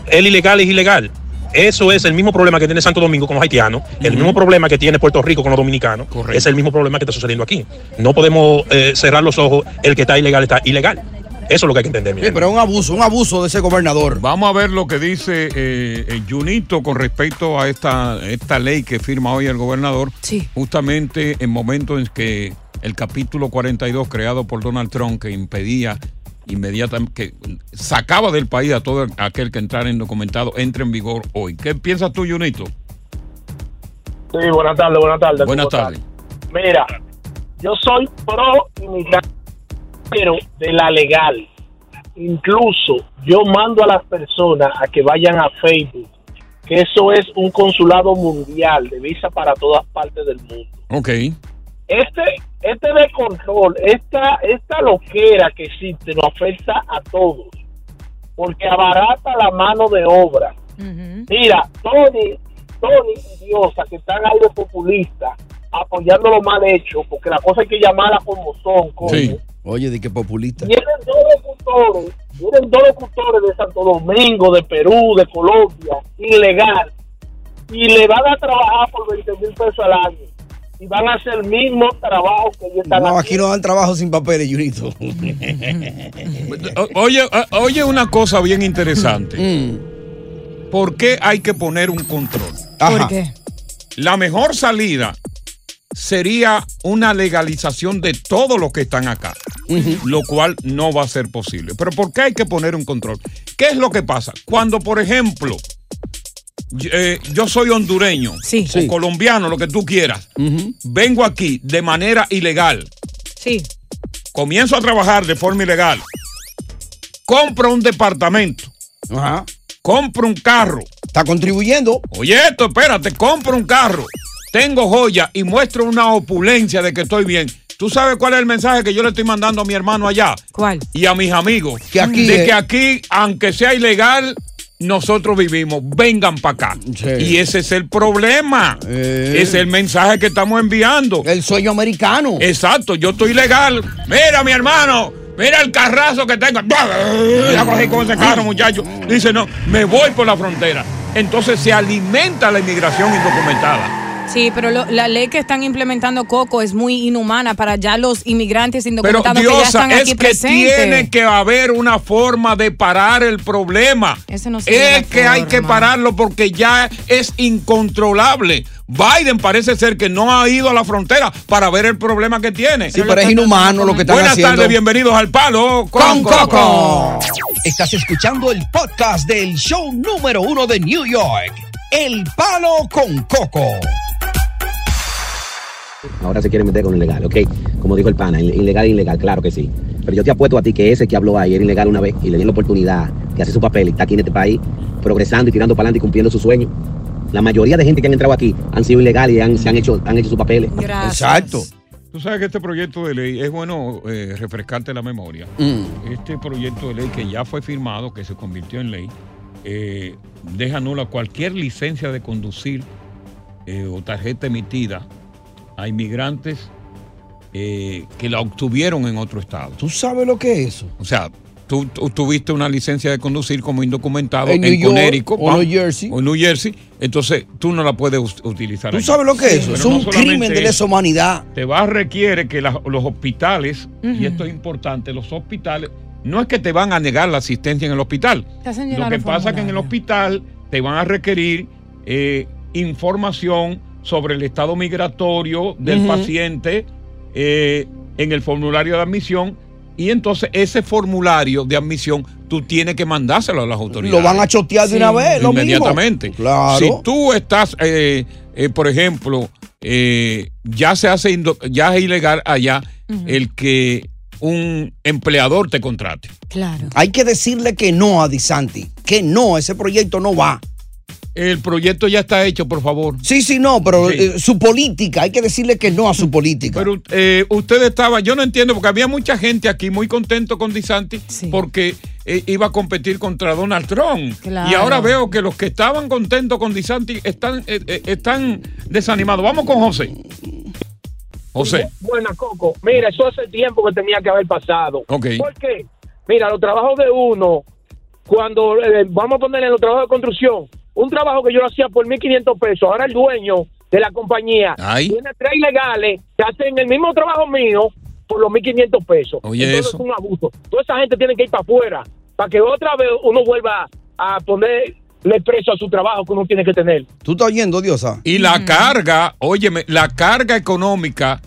El ilegal es ilegal. Eso es el mismo problema que tiene Santo Domingo con los haitianos, el mismo problema que tiene Puerto Rico con los dominicanos, es el mismo problema que está sucediendo aquí. No podemos eh, cerrar los ojos, el que está ilegal está ilegal. Eso es lo que hay que entender. Sí, pero es un abuso, un abuso de ese gobernador. Vamos a ver lo que dice eh, eh, Junito con respecto a esta, esta ley que firma hoy el gobernador. Justamente en momentos en que el capítulo 42 creado por Donald Trump que impedía inmediatamente, que sacaba del país a todo aquel que entrara indocumentado, entra en vigor hoy. ¿Qué piensas tú, Junito? Sí, buenas tardes, buenas tardes. Buenas ¿cómo tardes. Mira, yo soy pro inmigrante, pero de la legal. Incluso yo mando a las personas a que vayan a Facebook, que eso es un consulado mundial de visa para todas partes del mundo. Ok. Este, este descontrol, esta, esta loquera que existe nos afecta a todos, porque abarata la mano de obra. Mira, Tony, Tony y Diosa, que están ahí de populistas, apoyando lo mal hecho, porque la cosa hay que llamarla como son. coño. Oye, de qué populista. Vienen dos locutores, vienen dos locutores de Santo Domingo, de Perú, de Colombia, ilegal, y le van a trabajar por 20 mil pesos al año. Y van a hacer el mismo trabajo que ellos están No, haciendo. aquí no dan trabajo sin papeles, Junito. (laughs) Oye, o- oye una cosa bien interesante. Mm. ¿Por qué hay que poner un control? ¿Por qué? La mejor salida sería una legalización de todos los que están acá, lo cual no va a ser posible. Pero ¿por qué hay que poner un control? ¿Qué es lo que pasa? Cuando, por ejemplo, eh, yo soy hondureño o colombiano, lo que tú quieras, vengo aquí de manera ilegal, Sí. comienzo a trabajar de forma ilegal, compro un departamento, compro un carro. Está contribuyendo. Oye, esto, espérate, compro un carro, tengo joya y muestro una opulencia de que estoy bien. ¿Tú sabes cuál es el mensaje que yo le estoy mandando a mi hermano allá? ¿Cuál? Y a mis amigos. Que aquí de es- que aquí, aunque sea ilegal, nosotros vivimos. Vengan para acá. Y ese es el problema. Ese es el mensaje que estamos enviando. El sueño americano. Exacto, yo estoy legal. Mira, mi hermano. Mira el carrazo que tengo. Ya cogí con ese carro, muchacho. Dice, no, me voy por la frontera. Entonces se alimenta la inmigración indocumentada. Sí, pero lo- la ley que están implementando Coco es muy inhumana para ya los inmigrantes Pero indocumentados que ya Diosa, están es aquí que presentes. tiene que haber una forma de parar el problema. Ese no es que hay que pararlo porque ya es incontrolable. Biden parece ser que no ha ido a la frontera para ver el problema que tiene. Sí, pero es inhumano lo que están Buenas haciendo. tardes, bienvenidos al Palo con Coco. Estás escuchando el podcast del show número uno de New York, El Palo con Coco. Ahora se quiere meter con lo ilegal, ¿ok? Como dijo el pana, il- ilegal, ilegal, claro que sí. Pero yo te apuesto a ti que ese que habló ahí era ilegal una vez y le dieron la oportunidad de hacer su papel y está aquí en este país progresando y tirando para adelante y cumpliendo su sueño. La mayoría de gente que han entrado aquí han sido ilegales y han, se han hecho, han hecho sus papeles. Exacto. Tú sabes que este proyecto de ley es bueno eh, refrescarte la memoria. Mm. Este proyecto de ley que ya fue firmado, que se convirtió en ley, eh, deja nula cualquier licencia de conducir eh, o tarjeta emitida a inmigrantes eh, que la obtuvieron en otro estado. ¿Tú sabes lo que es eso? O sea, tú, tú tuviste una licencia de conducir como indocumentado En en, Connecticut o New Jersey. o New Jersey, entonces tú no la puedes utilizar. ¿Tú allí. sabes lo que es eso? Es un crimen de lesa humanidad. Te va a requiere que la- los hospitales, y esto es importante, los hospitales, no es que te van a negar la asistencia en el hospital. Lo que pasa es que en el hospital te van a requerir eh, información sobre el estado migratorio del paciente eh, en el formulario de admisión y entonces ese formulario de admisión tú tienes que mandárselo a las autoridades. Lo van a chotear de una vez, lo mismo. Inmediatamente. Claro. Si tú estás, eh, eh, por ejemplo, eh, ya se hace, ya es ilegal allá el que un empleador te contrate. Claro. Hay que decirle que no a Disanti, que no, ese proyecto no va. El proyecto ya está hecho, por favor. Sí, sí, no, pero eh, su política, hay que decirle que no a su política. Pero eh, usted estaba, yo no entiendo, porque había mucha gente aquí muy contento con DeSantis porque eh, iba a competir contra Donald Trump. Claro. Y ahora veo que los que estaban contentos con DeSantis están, eh, eh, están desanimados. Vamos con José. José. Buena, Coco. Mira, eso hace tiempo que tenía que haber pasado. Ok. ¿Por qué? Mira, los trabajos de uno, cuando eh, vamos a poner en los trabajos de construcción, un trabajo que yo lo hacía por 1.500 pesos, ahora el dueño de la compañía Ay. tiene tres ilegales que hacen el mismo trabajo mío por los 1.500 pesos. Oye, Entonces eso. es un abuso. Toda esa gente tiene que ir para afuera para que otra vez uno vuelva a ponerle precio a su trabajo que uno tiene que tener. ¿Tú estás oyendo, Diosa? Y la carga, óyeme, la carga económica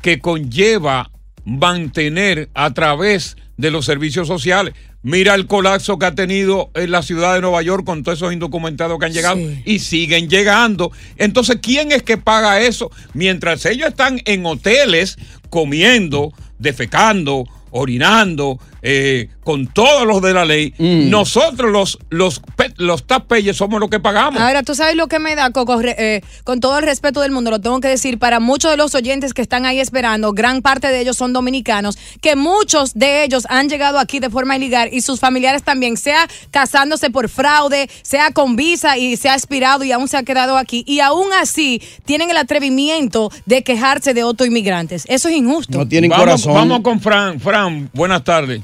que conlleva mantener a través de los servicios sociales. Mira el colapso que ha tenido en la ciudad de Nueva York con todos esos indocumentados que han llegado y siguen llegando. Entonces, ¿quién es que paga eso? Mientras ellos están en hoteles comiendo, defecando, orinando, eh, con todos los de la ley, nosotros los, los, los taxpayers somos los que pagamos. Ahora, tú sabes lo que me da, Coco, eh, con todo el respeto del mundo, lo tengo que decir, para muchos de los oyentes que están ahí esperando, gran parte de ellos son dominicanos, que muchos de ellos han llegado aquí de forma ilegal y sus familiares también, sea casándose por fraude, sea con visa y se ha expirado y aún se ha quedado aquí, y aún así tienen el atrevimiento de quejarse de otros inmigrantes. Eso es injusto. vamos, Vamos con Fran. Fran, buenas tardes.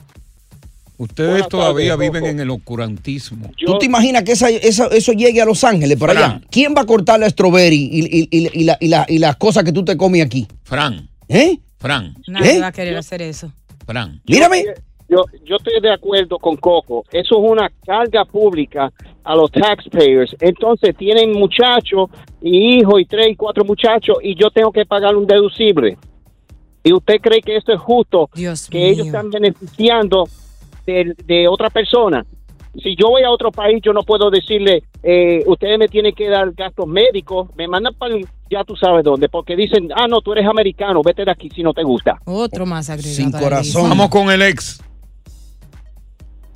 Ustedes Buenas todavía tardes, viven en el oscurantismo. ¿Tú te imaginas que esa- esa- eso llegue a Los Ángeles, por allá? Fran. ¿Quién va a cortar la strawberry y, y- y- y la- y la- y las cosas que tú te comes aquí? Fran. ¿Eh? Fran. Nadie ¿Eh? va a querer hacer eso. Fran. Mírame. Yo, yo estoy de acuerdo con Coco. Eso es una carga pública a los taxpayers. Entonces tienen muchachos y hijos y tres y cuatro muchachos y yo tengo que pagar un deducible. ¿Y usted cree que esto es justo? que ellos están beneficiando de, de otra persona. Si yo voy a otro país, yo no puedo decirle, eh, ustedes me tienen que dar gastos médicos, me mandan para ya tú sabes dónde, porque dicen, ah, no, tú eres americano, vete de aquí si no te gusta. Otro más agregado. Sin lista. Vamos con el ex.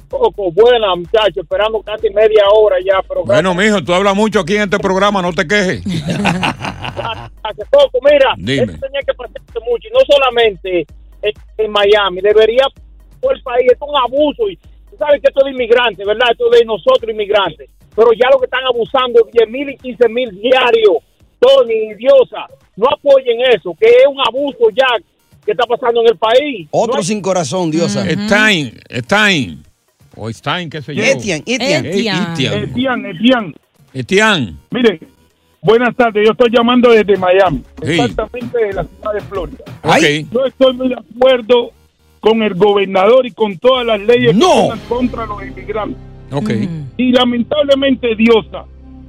Coco, buena, muchacho, esperando casi media hora ya, pero Bueno, mijo, tú hablas mucho aquí en este programa, no te quejes. (laughs) Hace poco, mira, Dime. esto tenía que pasarse mucho, y no solamente en, en Miami, debería por el país, esto es un abuso, y tú sabes que esto es de inmigrantes, ¿verdad? Esto es de nosotros inmigrantes, pero ya lo que están abusando es 10 mil y 15 mil diarios, Tony y Diosa, no apoyen eso, que es un abuso ya que está pasando en el país. Otro sin corazón, Diosa. Stein, Stein. O Stein, qué sé yo. Etienne, Etienne. Eh, Etienne. Etienne, Etienne. Etienne. Miren, buenas tardes. Yo estoy llamando desde Miami, Sí. exactamente de la ciudad de Florida. Ok. Yo estoy muy de acuerdo con el gobernador y con todas las leyes No. que están contra los inmigrantes. Ok. Y lamentablemente, Diosa,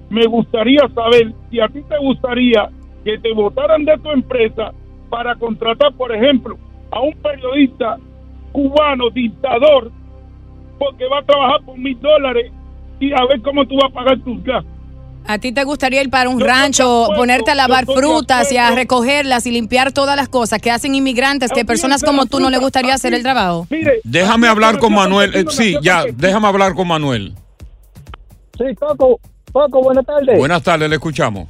me gustaría saber si a ti te gustaría que te votaran de tu empresa para contratar, por ejemplo, a un periodista cubano, dictador, porque va a trabajar por mil dólares y a ver cómo tú vas a pagar tus gastos. ¿A ti te gustaría ir para un rancho, ponerte a lavar frutas y a recogerlas y limpiar todas las cosas que hacen inmigrantes que personas como tú no le gustaría hacer el trabajo? Déjame hablar con Manuel. Eh, sí, ya, déjame hablar con Manuel. Sí, Coco, Coco, buenas tardes. Buenas tardes, le escuchamos.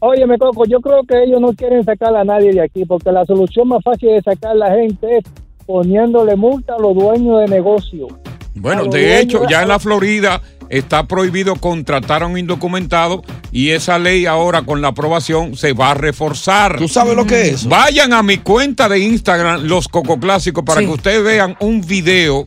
Óyeme, Coco, yo creo que ellos no quieren sacar a nadie de aquí, porque la solución más fácil de sacar a la gente es poniéndole multa a los dueños de negocio. Bueno, de hecho, ya en la Florida está prohibido contratar a un indocumentado y esa ley ahora con la aprobación se va a reforzar. ¿Tú sabes lo que es? Vayan a mi cuenta de Instagram, Los Coco Clásicos, para Sí. que ustedes vean un video,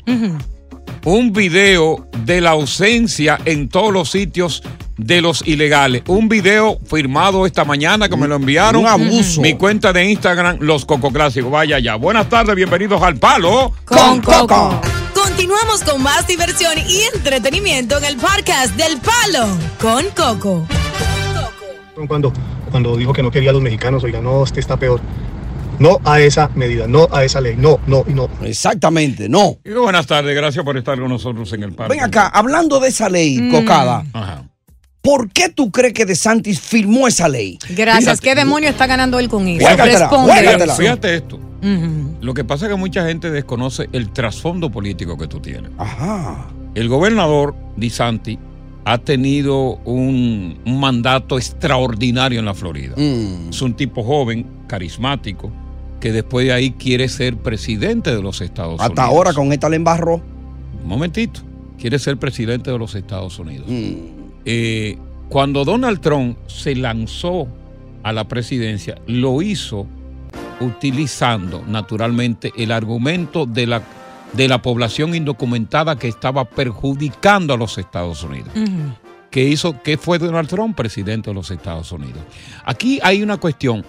un video de la ausencia en todos los sitios de los ilegales. Un video firmado esta mañana que me lo enviaron. Un abuso. Mi cuenta de Instagram, Los Coco Clásicos. Vaya ya. Buenas tardes, bienvenidos al Palo. Con Coco. Continuamos con más diversión y entretenimiento en el podcast del Palo con Coco. cuando, cuando dijo que no quería a los mexicanos, oiga, no, este está peor. No a esa medida, no a esa ley, no, no y no. Exactamente, no. Y buenas tardes, gracias por estar con nosotros en el Palo. Ven acá, hablando de esa ley, Mm. Cocada, Ajá. ¿por qué tú crees que DeSantis firmó esa ley? Gracias. Fíjate. ¿Qué demonio está ganando él con eso? Juégatela. Fíjate esto. Lo que pasa es que mucha gente desconoce el trasfondo político que tú tienes. Ajá. El gobernador Di Santi ha tenido un, un mandato extraordinario en la Florida. Mm. Es un tipo joven, carismático, que después de ahí quiere ser presidente de los Estados Unidos. Hasta ahora con esta le embarró. Un momentito. Quiere ser presidente de los Estados Unidos. Mm. Eh, cuando Donald Trump se lanzó a la presidencia, lo hizo utilizando naturalmente el argumento de la, de la población indocumentada que estaba perjudicando a los Estados Unidos. Ujú. que hizo que fue Donald Trump presidente de los Estados Unidos. Aquí hay una cuestión,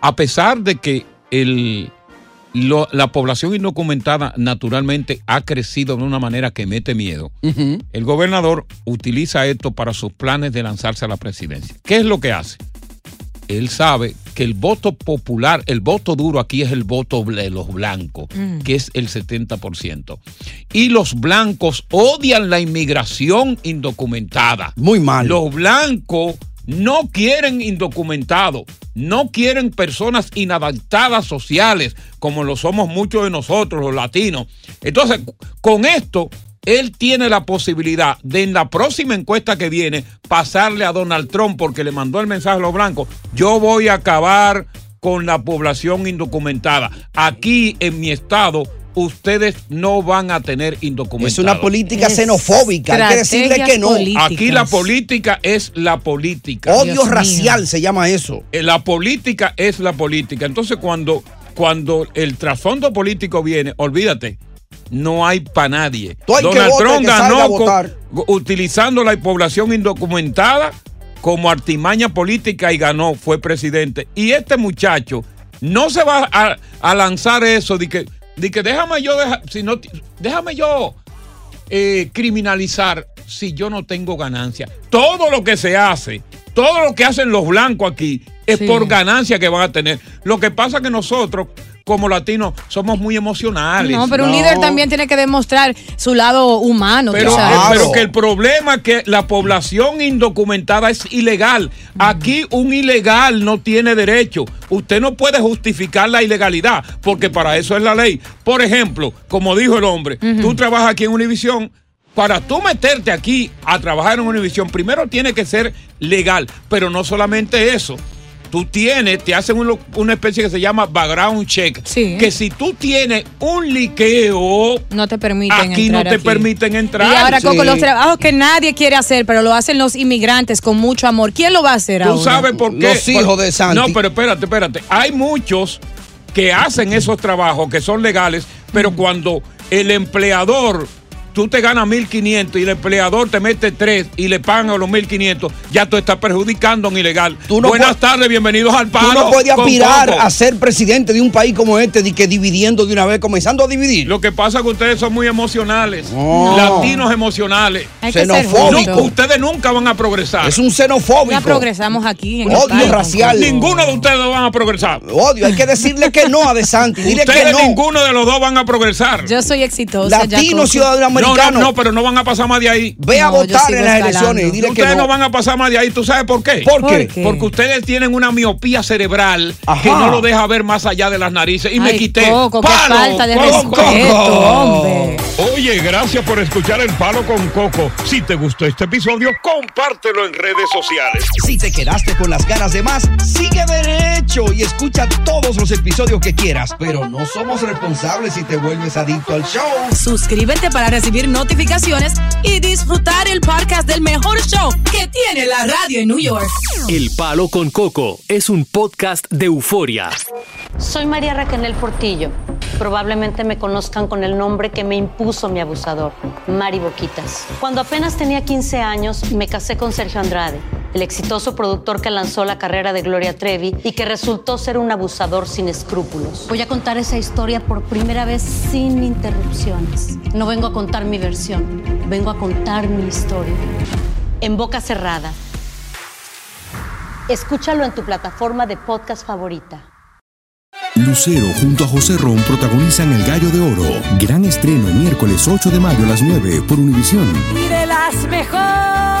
a pesar de que el, lo- la población indocumentada naturalmente ha crecido de una manera que mete miedo, el gobernador utiliza esto para sus planes de lanzarse a la presidencia. ¿Qué es lo que hace? Él sabe que el voto popular, el voto duro aquí es el voto de los blancos, Mm. que es el 70%. Y los blancos odian la inmigración indocumentada. Muy mal. Los blancos no quieren indocumentados, no quieren personas inadaptadas sociales, como lo somos muchos de nosotros, los latinos. Entonces, con esto, él tiene la posibilidad de en la próxima encuesta que viene pasarle a Donald Trump porque le mandó el mensaje a los blancos, yo voy a acabar con la población indocumentada. Aquí en mi estado, ustedes no van a tener indocumentados. Es una política xenofóbica, hay que decirle que no. Aquí la política es la política. Odio racial se llama eso. Eh, La política es la política. Entonces, cuando, cuando el trasfondo político viene, olvídate, no hay para nadie. Hay Donald Trump ganó con- utilizando la población indocumentada como artimaña política y ganó, fue presidente. Y este muchacho no se va a, a lanzar eso de que, de que déjame yo, deja- si no, déjame yo eh, criminalizar si yo no tengo ganancia. Todo lo que se hace, todo lo que hacen los blancos aquí es Sí. por ganancia que van a tener. Lo que pasa que nosotros, como latinos, somos muy emocionales. No, pero un líder también tiene que demostrar su lado humano. Pero, sabes. pero que el problema es que la población indocumentada es ilegal. Aquí un ilegal no tiene derecho. Usted no puede justificar la ilegalidad, porque para eso es la ley. Por ejemplo, como dijo el hombre, tú trabajas aquí en Univisión. Para tú meterte aquí a trabajar en Univisión, primero tiene que ser legal, pero no solamente eso. Tú tienes, te hacen un- una especie que se llama background check. Que si tú tienes un liqueo, no te permiten aquí no te permiten entrar. Y ahora, Coco, Sí. los trabajos que nadie quiere hacer, pero lo hacen los inmigrantes con mucho amor. ¿Quién lo va a hacer ¿Tú ahora? sabes por qué? Los hijos Por- de Santi. No, pero espérate, espérate. Hay muchos que hacen esos trabajos que son legales, pero cuando el empleador, tú te ganas 1.500 y el empleador te mete 3 y le pagan a los 1.500, ya tú estás perjudicando a un ilegal. no Buenas tardes, bienvenidos al palo. Tú no puedes aspirar Coco. a ser presidente de un país como este, de que dividiendo de una vez, comenzando a dividir. Lo que pasa es que ustedes son muy emocionales, No. latinos emocionales. Hay que ser Xenofóbico. justo. Ustedes nunca van a progresar. Es un xenofóbico. Ya progresamos aquí. En Odio racial. Ninguno de ustedes van a progresar. Odio, hay que decirle que no a De Santi. Dile que Ustedes no. ninguno de los dos van a progresar. Yo soy exitosa. Latino, ciudadano No, no, no, pero no van a pasar más de ahí. Ve a votar en las escalando. elecciones y dile que Ustedes no. no. van a pasar más de ahí. ¿Tú sabes por qué? ¿Por qué? Porque ustedes tienen una miopía cerebral Ajá. que no lo deja ver más allá de las narices. Y me Ay, quité. Coco, falta de Coco! respeto, hombre. Oye, gracias por escuchar El Palo con Coco. Si te gustó este episodio, compártelo en redes sociales. Si te quedaste con las ganas de más, sigue derecho y escucha todos los episodios que quieras. Pero no somos responsables si te vuelves adicto al show. Suscríbete para recibir notificaciones y disfrutar el podcast del mejor show que tiene la radio en New York. El Palo con Coco es un podcast de euforia. Soy María Raquel Portillo. Probablemente me conozcan con el nombre que me impuso mi abusador, Mari Boquitas. Cuando apenas tenía 15 años, me casé con Sergio Andrade, el exitoso productor que lanzó la carrera de Gloria Trevi y que resultó ser un abusador sin escrúpulos. Voy a contar esa historia por primera vez sin interrupciones. No vengo a contar mi versión, vengo a contar mi historia. En boca cerrada. Escúchalo en tu plataforma de podcast favorita. Lucero junto a José Ron protagonizan El Gallo de Oro. Gran estreno miércoles 8 de mayo a las 9 por Univisión. Y de las mejores.